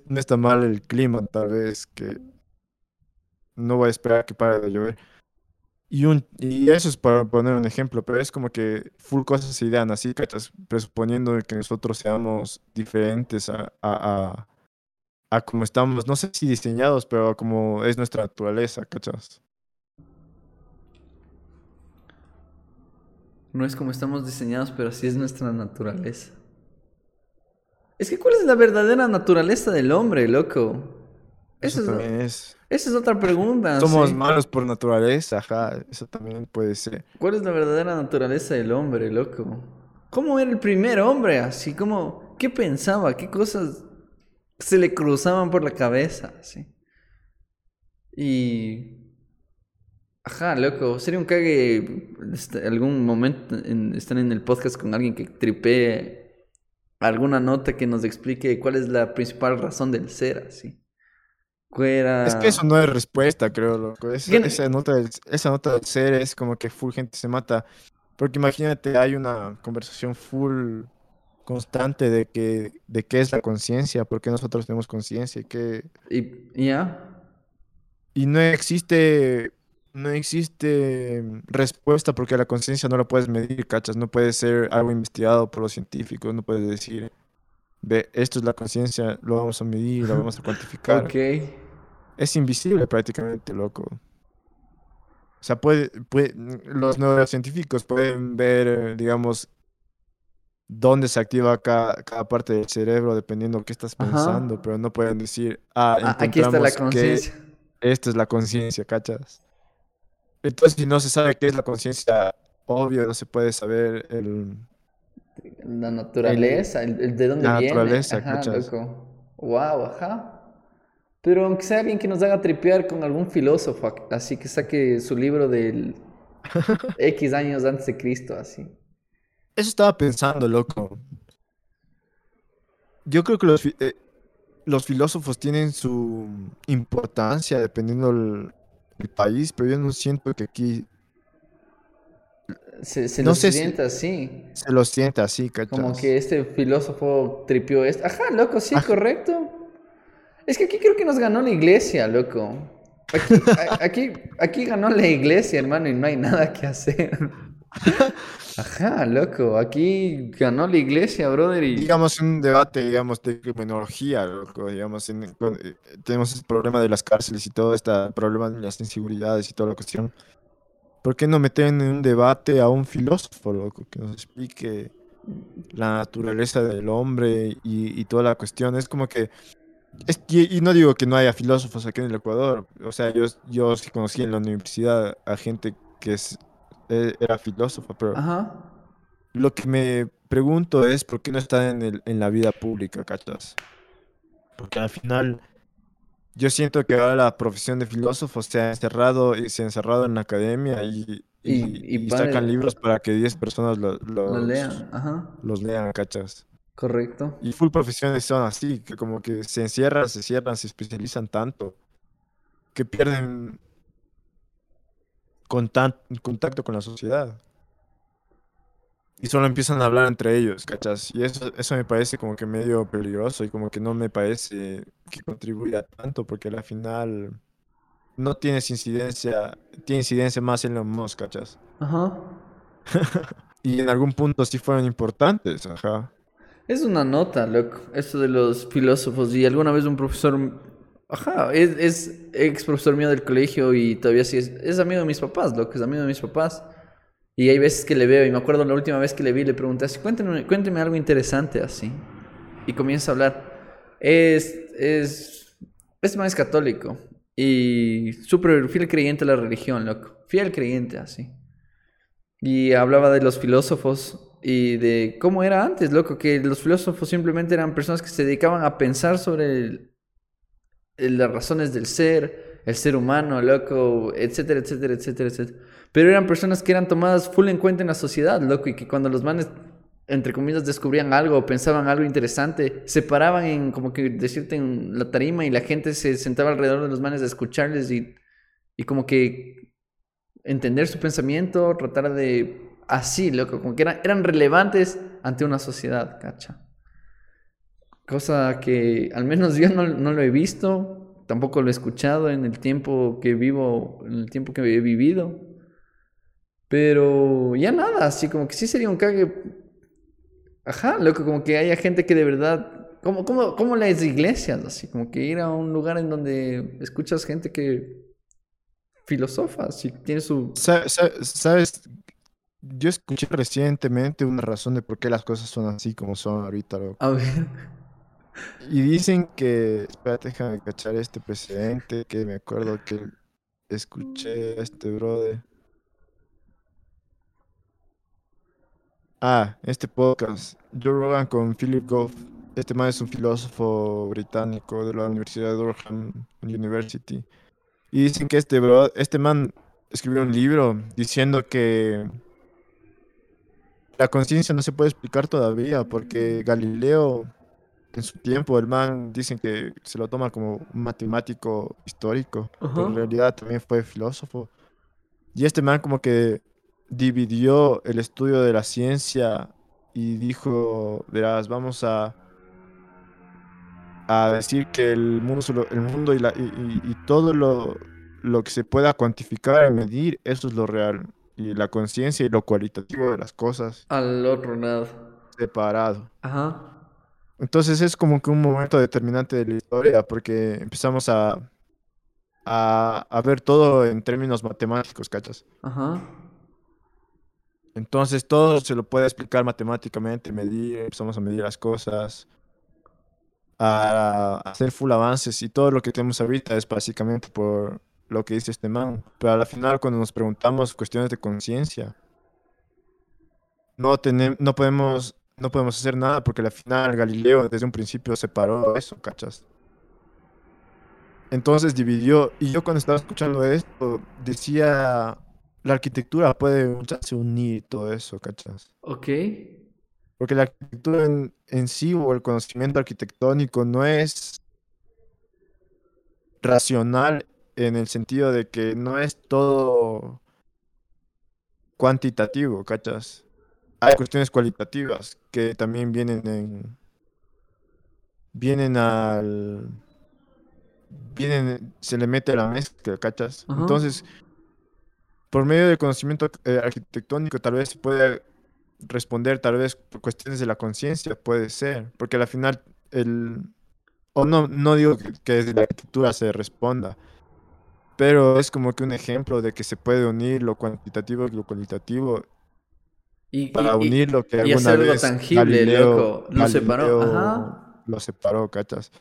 no está mal el clima, tal vez, que no voy a esperar que pare de llover. Y, un, y eso es para poner un ejemplo, pero es como que full cosas se idean así, ¿cachas? Presuponiendo que nosotros seamos diferentes a, a, a, a como estamos, no sé si diseñados, pero como es nuestra naturaleza, ¿cachas? No es como estamos diseñados, pero así es nuestra naturaleza. Es que, ¿cuál es la verdadera naturaleza del hombre, loco? Eso Esa es, también es. Esa es otra pregunta. Somos sí. malos por naturaleza, ajá, eso también puede ser. ¿Cuál es la verdadera naturaleza del hombre, loco? ¿Cómo era el primer hombre? Así como, ¿qué pensaba? ¿Qué cosas se le cruzaban por la cabeza? Así. Y... Ajá, loco, sería un cague este, algún momento en- estar en el podcast con alguien que tripee alguna nota que nos explique cuál es la principal razón del ser, así. ¿Cuál era- Es que eso no es respuesta, creo, loco. Es- ¿Qué- esa, nota del, esa nota del ser es como que full gente se mata. Porque imagínate, hay una conversación full constante de que de qué es la conciencia, por qué nosotros tenemos conciencia y qué... Y ya, Y no existe, no existe respuesta porque la conciencia no la puedes medir, ¿cachas? No puede ser algo investigado por los científicos, no puedes decir, ve, esto es la conciencia, lo vamos a medir, lo vamos a cuantificar. ok. Es invisible prácticamente, loco. O sea, puede, puede- los neurocientíficos pueden ver, eh, digamos, dónde se activa cada, cada parte del cerebro dependiendo qué estás Ajá. pensando, pero no pueden decir, ah, Ah, aquí está la conciencia. esta es la conciencia, ¿cachas? Entonces, si no se sabe qué es la conciencia, obvio, no se puede saber el... La naturaleza, el, el de dónde la viene. naturaleza, Ajá, loco. Wow, ajá. Pero aunque sea alguien que nos haga tripear con algún filósofo, así que saque su libro del X años antes de Cristo, así. Eso estaba pensando, loco. Yo creo que los, eh, los filósofos tienen su importancia dependiendo el, el país, pero yo no siento que aquí Se, se No lo sé si- sienta así. se lo siente así, ¿cachas? Como que este filósofo tripió esto. Ajá, loco, sí, Ajá. correcto. Es que aquí creo que nos ganó la iglesia, loco. Aquí, a- aquí, aquí ganó la iglesia, hermano, y no hay nada que hacer. Ajá, loco. Aquí ganó la iglesia, brother. Y... Digamos un debate, digamos, de criminología, loco, digamos, en- con- eh, tenemos el problema de las cárceles y todo este problema de las inseguridades y toda la cuestión. ¿Por qué no meter en un debate a un filósofo, loco, que nos explique la naturaleza del hombre y, y toda la cuestión? Es como que, es y no digo que no haya filósofos aquí en el Ecuador, o sea, yo, yo sí conocí en la universidad a gente que es, eh, era filósofa, pero... Ajá. Lo que me pregunto es por qué no está en, el- en la vida pública, ¿cachas? Porque al final yo siento que ahora la profesión de filósofo se ha encerrado y se ha encerrado en la academia y, y- Y- y y pare- sacan libros para que 10 personas lo- Lo los, lean. Ajá. los lean, ¿cachas? Correcto. Y full profesiones son así, que como que se encierran, se cierran, se especializan tanto que pierden contacto con la sociedad. Y solo empiezan a hablar entre ellos, ¿cachas? Y eso, eso me parece como que medio peligroso y como que no me parece que contribuya tanto porque al final no tienes incidencia, tiene incidencia más en los Musk, ¿cachas? Ajá. Y en algún punto sí fueron importantes, ajá. Es una nota, loco, esto de los filósofos. Y alguna vez un profesor, ajá, es, es ex profesor mío del colegio y todavía sí es, es amigo de mis papás, loco, es amigo de mis papás. Y hay veces que le veo y me acuerdo la última vez que le vi, le pregunté así, cuénteme, cuénteme algo interesante así. Y comienza a hablar. Es, es, este man es católico y súper fiel creyente a la religión, loco. Fiel creyente así. Y hablaba de los filósofos y de cómo era antes, loco, que los filósofos simplemente eran personas que se dedicaban a pensar sobre el- el- las razones del ser, el ser humano, loco, etcétera, etcétera, etcétera, etcétera. Pero eran personas que eran tomadas full en cuenta en la sociedad, loco, y que cuando los manes, entre comillas, descubrían algo, pensaban algo interesante, se paraban en, como que decirte, en la tarima y la gente se sentaba alrededor de los manes a escucharles y, y como que entender su pensamiento, tratar de, así, loco, como que eran, eran relevantes ante una sociedad, cacha. Cosa que al menos yo no, no lo he visto, tampoco lo he escuchado en el tiempo que vivo, en el tiempo que he vivido. Pero ya nada, así como que sí sería un cague. Ajá, loco, como que haya gente que de verdad. Como, como, como las iglesias, así como que ir a un lugar en donde escuchas gente que filosofa, si tiene su. Sa- sa- ¿Sabes? Yo escuché recientemente una razón de por qué las cosas son así como son ahorita, loco. A ver. Y dicen que, espérate, déjame cachar este precedente, que me acuerdo que escuché a este brother. Ah, este podcast, Joe Rogan con Philip Goff. Este man es un filósofo británico de la Universidad de Durham University. Y dicen que este bro, este man escribió un libro diciendo que la conciencia no se puede explicar todavía porque Galileo en su tiempo el man dicen que se lo toma como un matemático histórico, pero en realidad también fue filósofo. Y este man como que dividió el estudio de la ciencia y dijo, verás, vamos a a decir que el mundo, el mundo y, la, y, y- y todo lo, lo que se pueda cuantificar y medir, eso es lo real. Y la conciencia y lo cualitativo de las cosas Al otro lado. separado. Ajá. Entonces es como que un momento determinante de la historia, porque empezamos a, a, a ver todo en términos matemáticos, ¿cachas? Ajá. Entonces todo se lo puede explicar matemáticamente, medir, empezamos a medir las cosas, a, hacer full avances y todo lo que tenemos ahorita es básicamente por lo que dice este man. Pero al final cuando nos preguntamos cuestiones de conciencia, no tenemos, no podemos, no podemos hacer nada porque al final Galileo desde un principio separó eso, ¿cachas? Entonces dividió, y yo cuando estaba escuchando esto decía, la arquitectura puede muchas unir todo eso, ¿cachas? Ok. Porque la arquitectura en, en sí o el conocimiento arquitectónico no es racional en el sentido de que no es todo cuantitativo, ¿cachas? Hay cuestiones cualitativas que también vienen en vienen al vienen se le mete a la mezcla, ¿cachas? Ajá. Entonces, por medio del conocimiento eh, arquitectónico tal vez se puede responder tal vez por cuestiones de la conciencia, puede ser, porque al final el o no no digo que, que desde la arquitectura se responda, pero es como que un ejemplo de que se puede unir lo cuantitativo y lo cualitativo Y, para y- unir lo que y alguna hacer algo vez tangible, Galileo, loco. Lo separó. Ajá. lo separó, ¿cachas?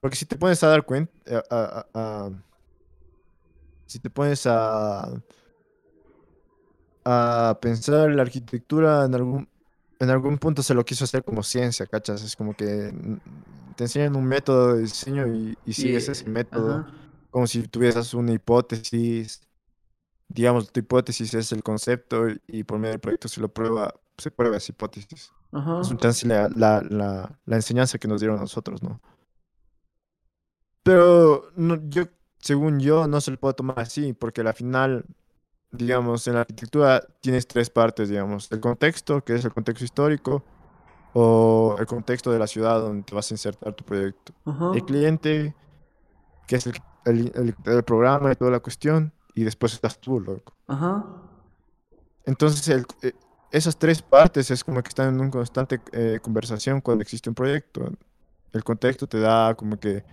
Porque si te pones a dar cuenta, a- a- a- si te pones a, a pensar la arquitectura en algún, en algún punto se lo quiso hacer como ciencia, ¿cachas? Es como que te enseñan un método de diseño y, y sigues ese método Ajá. como si tuvieras una hipótesis, digamos, tu hipótesis es el concepto y, y por medio del proyecto se lo prueba, se prueba esa hipótesis. Ajá. Es un chance la, la, la, la enseñanza que nos dieron a nosotros, ¿no? Pero no, yo, según yo, no se lo puedo tomar así, porque al final, digamos, en la arquitectura tienes tres partes, digamos, el contexto, que es el contexto histórico, o el contexto de la ciudad donde te vas a insertar tu proyecto Ajá. el cliente, que es el, el, el- el programa y toda la cuestión, y después estás tú, loco. Ajá. Entonces, eh, esas tres partes es como que están en una constante eh, conversación cuando existe un proyecto. El contexto te da como que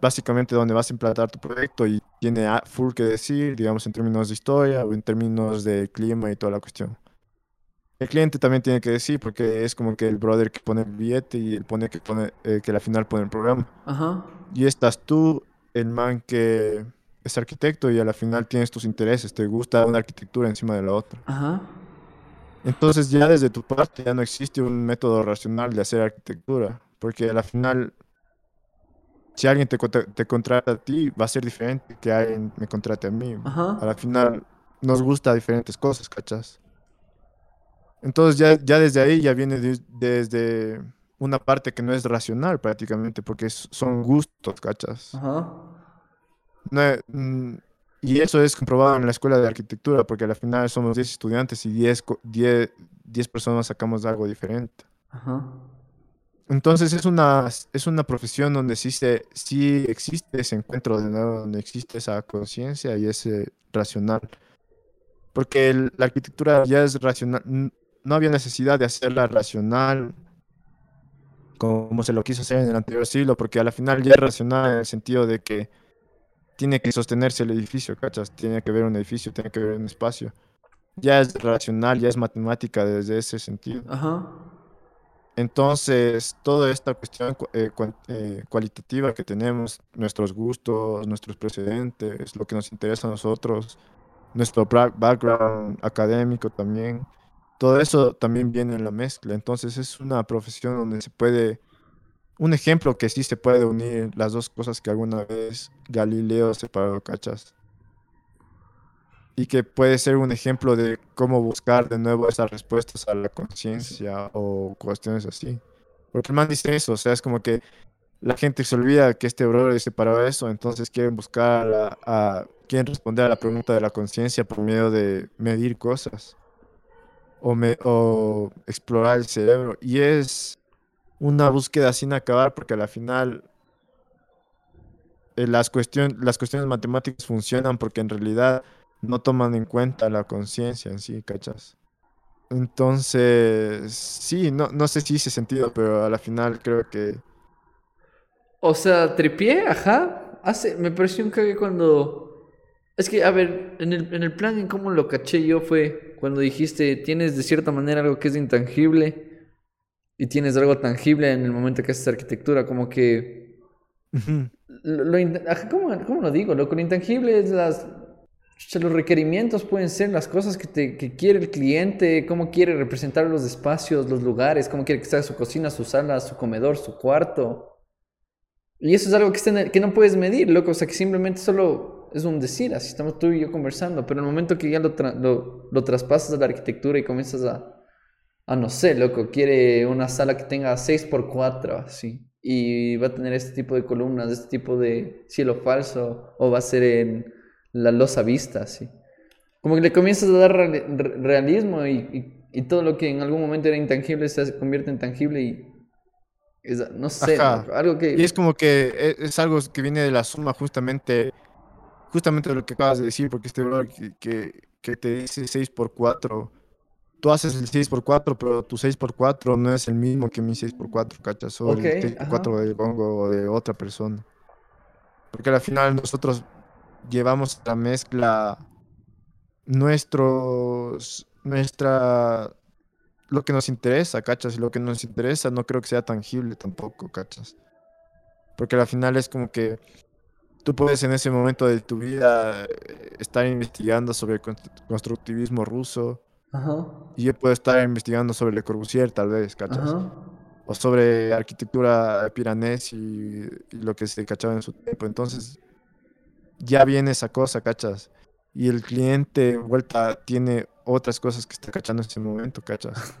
básicamente donde vas a implantar tu proyecto y tiene full que decir, digamos, en términos de historia o en términos de clima y toda la cuestión. El cliente también tiene que decir porque es como que el brother que pone el billete y el pone que pone eh, que al final pone el programa. Ajá. Y estás tú, el man que es arquitecto y a la final tienes tus intereses, te gusta una arquitectura encima de la otra. Ajá. Entonces ya desde tu parte ya no existe un método racional de hacer arquitectura, porque a la final si alguien te, te contrata a ti, va a ser diferente que alguien me contrate a mí. Ajá. A la final nos gusta diferentes cosas, ¿cachas? Entonces ya, ya desde ahí ya viene de- desde una parte que no es racional prácticamente, porque es- son gustos, ¿cachas? Ajá. No mm, y eso es comprobado en la escuela de arquitectura, porque al final somos 10 estudiantes y 10, co- 10, 10 personas sacamos algo diferente. Ajá. Entonces es una, es una profesión donde sí, se, sí existe ese encuentro de nuevo, donde existe esa conciencia y ese racional. Porque la arquitectura ya es racional, no había necesidad de hacerla racional como se lo quiso hacer en el anterior siglo, porque a la final ya es racional en el sentido de que tiene que sostenerse el edificio, ¿cachas? Tiene que ver un edificio, tiene que ver un espacio. Ya es racional, ya es matemática desde ese sentido. Ajá. Entonces, toda esta cuestión cu- eh, eh, cualitativa que tenemos, nuestros gustos, nuestros precedentes, lo que nos interesa a nosotros, nuestro background académico también, todo eso también viene en la mezcla. Entonces, es una profesión donde se puede, un ejemplo que sí se puede unir las dos cosas que alguna vez Galileo separó, ¿cachas? Y que puede ser un ejemplo de cómo buscar de nuevo esas respuestas a la conciencia o cuestiones así. Porque el man dice eso, o sea, es como que la gente se olvida que este brother separó eso, entonces quieren buscar, a, a- quieren responder a la pregunta de la conciencia por medio de medir cosas o, me- o explorar el cerebro. Y es una búsqueda sin acabar porque a la final eh, las, cuestión- las cuestiones matemáticas funcionan porque en realidad no toman en cuenta la conciencia en sí, ¿cachas? Entonces, sí, no, no sé si hice sentido, pero a la final creo que... O sea, tripié, ajá. Hace, me pareció un cague cuando. Es que, a ver, en el, en el plan en cómo lo caché yo fue cuando dijiste, tienes de cierta manera algo que es intangible y tienes algo tangible en el momento que haces arquitectura, como que. Ujú, Lo, lo in- ajá, ¿cómo, cómo lo digo? Lo que intangible es las. Los requerimientos pueden ser las cosas que, te, que quiere el cliente, cómo quiere representar los espacios, los lugares, cómo quiere que sea su cocina, su sala, su comedor, su cuarto. Y eso es algo que, está el- que no puedes medir, loco. O sea, que simplemente solo es un decir. Así estamos tú y yo conversando. Pero en el momento que ya lo, tra- lo, lo traspasas a la arquitectura y comienzas a, a, no sé, loco, quiere una sala que tenga 6x4, así. Y va a tener este tipo de columnas, este tipo de cielo falso. O va a ser en la losa vista, así. Como que le comienzas a dar reali- re- realismo y, y, y todo lo que en algún momento era intangible se convierte en tangible y... es- no sé, Ajá. algo que... Y es como que e- es, algo que viene de la suma justamente, justamente de lo que acabas de decir, porque este brother que, que, que te dice 6 por 4 tú haces el 6 por 4 pero tu 6 por 4 no es el mismo que mi 6 por 4 ¿cachas? O Ok, el 6 por 4 del Gongo o de otra persona. Porque al final nosotros llevamos a la mezcla nuestros, nuestra, lo que nos interesa, ¿cachas? Y lo que nos interesa no creo que sea tangible tampoco, ¿cachas? Porque al final es como que tú puedes en ese momento de tu vida eh, estar investigando sobre el constru- constructivismo ruso Ajá, y yo puedo estar investigando sobre Le Corbusier tal vez, ¿cachas? ajá. O sobre arquitectura piranés y, y lo que se cachaba en su tiempo. Entonces ya viene esa cosa, ¿cachas? Y el cliente vuelta tiene otras cosas que está cachando en ese momento, ¿cachas?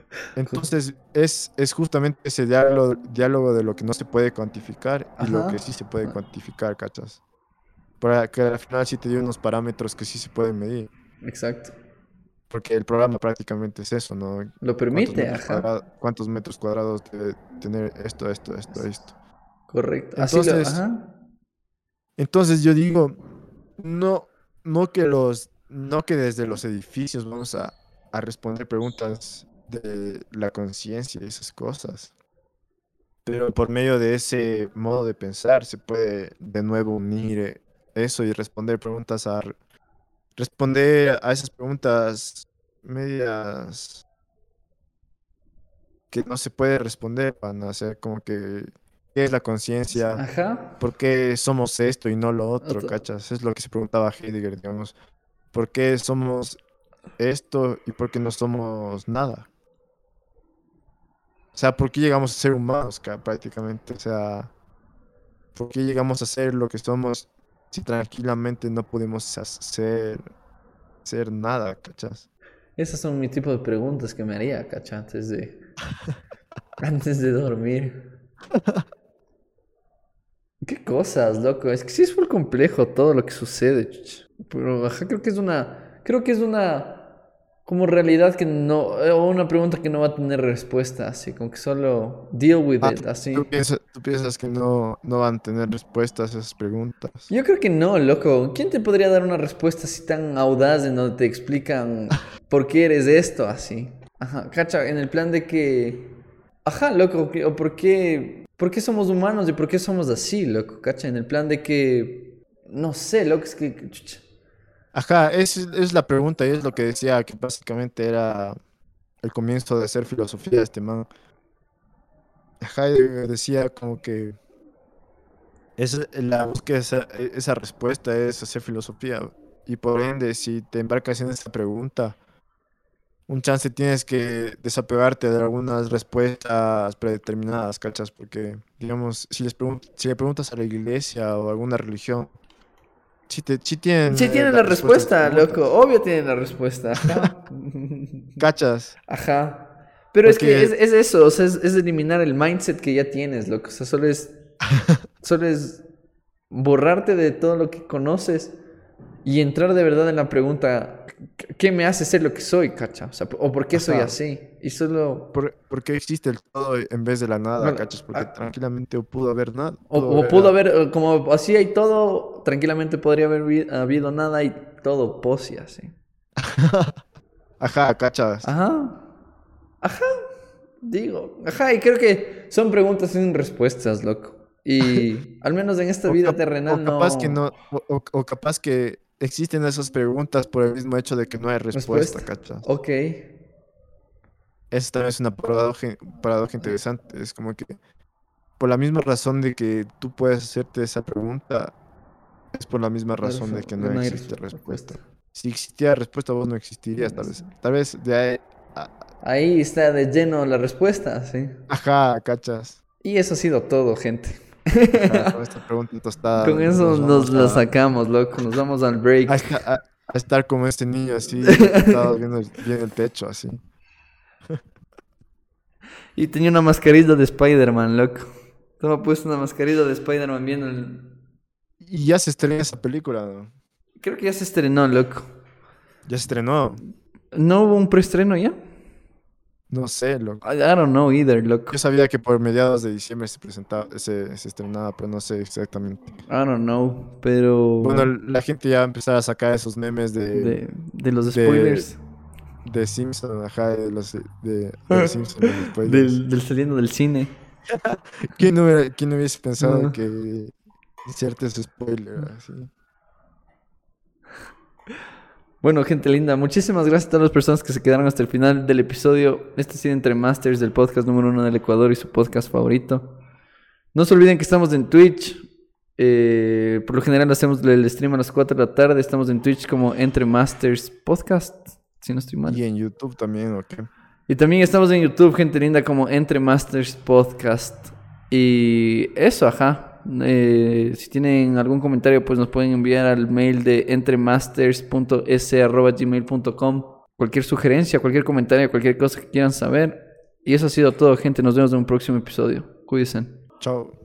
Entonces es, es justamente ese diálogo, diálogo de lo que no se puede cuantificar y lo que sí se puede cuantificar, ¿cachas? Para que al final sí te dio unos parámetros que sí se pueden medir. Exacto. Porque el programa prácticamente es eso, ¿no? Lo ¿Cuántos permite, metros, ajá. cuadrados, cuántos metros cuadrados debe tener esto, esto, esto, esto? Correcto. Así lo, ajá. Entonces yo digo, no, no que los, no que desde los edificios vamos a, a responder preguntas de la conciencia y esas cosas. Pero por medio de ese modo de pensar se puede de nuevo unir eh, eso y responder preguntas a responder a esas preguntas medias que no se puede responder para hacer como que qué es la conciencia, Ajá. ¿por qué somos esto y no lo otro, Otro. cachas? Es lo que se preguntaba Heidegger, digamos. ¿Por qué somos esto y por qué no somos nada? O sea, ¿por qué llegamos a ser humanos ca- prácticamente? O sea, ¿por qué llegamos a ser lo que somos si tranquilamente no hacer, hacer nada, cachas? Esas son mi tipo de preguntas que me haría, cacha, antes de, antes de dormir. Qué cosas, loco. Es que sí es muy complejo todo lo que sucede. Pero ajá, creo que es una. Creo que es una. Como realidad que no. eh, O una pregunta que no va a tener respuesta, así. Como que solo deal with Ah, it, así. ¿Tú piensas, tú piensas que no, no van a tener respuestas a esas preguntas? Yo creo que no, loco. ¿Quién te podría dar una respuesta así tan audaz en donde te explican por qué eres esto, así? Ajá, cacha, en el plan de que. Ajá, loco, o por qué. ¿Por qué somos humanos y por qué somos así, loco? Cacha, en el plan de que. No sé, loco, es que. Ajá, es, es la pregunta y es lo que decía, que básicamente era el comienzo de hacer filosofía este man. Ajá, decía como que es la búsqueda esa, esa respuesta es hacer filosofía. Y por ende, si te embarcas en esa pregunta, un chance tienes que desapegarte de algunas respuestas predeterminadas, ¿cachas? Porque, digamos, si les si le preguntas a la iglesia o a alguna religión, si, te, si tienen, Sí eh, tienen la la respuesta loco. Obvio tienen la respuesta. Ajá. ¿Cachas? Ajá. Pero es que es eso, o sea, es, es eliminar el mindset que ya tienes, loco. O sea, solo es. solo es borrarte de todo lo que conoces y entrar de verdad en la pregunta: ¿qué- ¿qué me hace ser lo que soy, cacha? O sea, o por qué soy así. Y solo. ¿Por, por qué existe el todo en vez de la nada, Bueno, cachas? Porque ah, tranquilamente pudo haber nada. O, o pudo haber, eh, como así hay todo, tranquilamente podría haber habido nada y todo posi así. Ajá, cachas. Ajá. Ajá. Digo. Ajá, y creo que son preguntas sin respuestas, loco. Y al menos en esta O vida terrenal o capaz que no, o- o capaz que existen esas preguntas por el mismo hecho de que no hay respuesta, cachas. Ok. Esa también es una paradoja, paradoja interesante. Es como que por la misma razón de que tú puedes hacerte esa pregunta, es por la misma razón de que no, existe res- respuesta. Si existiera respuesta, vos no existirías, tal vez. Tal vez de ahí. a- Ahí está de lleno la respuesta, sí. Ajá, cachas. Y eso ha sido todo, gente. Ajá, con esta pregunta tostada. Con eso nos la a- sacamos, loco. Nos vamos al break. a, esta- a- a estar como este niño así, viendo, el- viendo el techo así. Y tenía una mascarilla de Spider-Man, loco. Estaba puesto una mascarilla de Spider-Man viendo el... Y ya se estrenó esa película, ¿no? Creo que ya se estrenó, loco. Ya se estrenó. ¿No hubo un preestreno ya? No sé, loco. I, I don't know either, loco. Yo sabía que por mediados de diciembre se presentaba, se, se estrenaba, pero no sé exactamente. I don't know, pero... Bueno, la gente ya va a empezar a sacar esos memes de, de, de, de los de- spoilers. Simpson, ajá, de los de, de Simpson, de los spoilers. Del, del saliendo del cine. ¿Quién, hubiera- quién hubiese pensado No. que inserte su spoiler así? Bueno, gente linda, muchísimas gracias a todas las personas que se quedaron hasta el final del episodio. Este ha sido Entre Masters del podcast número uno del Ecuador y su podcast favorito. No se olviden que estamos en Twitch. Eh, por lo general hacemos el stream a las 4 de la tarde. Estamos en Twitch como Entre Masters Podcast, si no estoy mal. Y en YouTube también, ¿o qué? Y también estamos en YouTube, gente linda, como Entre Masters Podcast. Y eso, ajá. Eh, si tienen algún comentario, pues nos pueden enviar al mail de entremasters.s.gmail.com. Cualquier sugerencia, cualquier comentario, cualquier cosa que quieran saber. Y eso ha sido todo, gente. Nos vemos en un próximo episodio. Cuídense. Chao.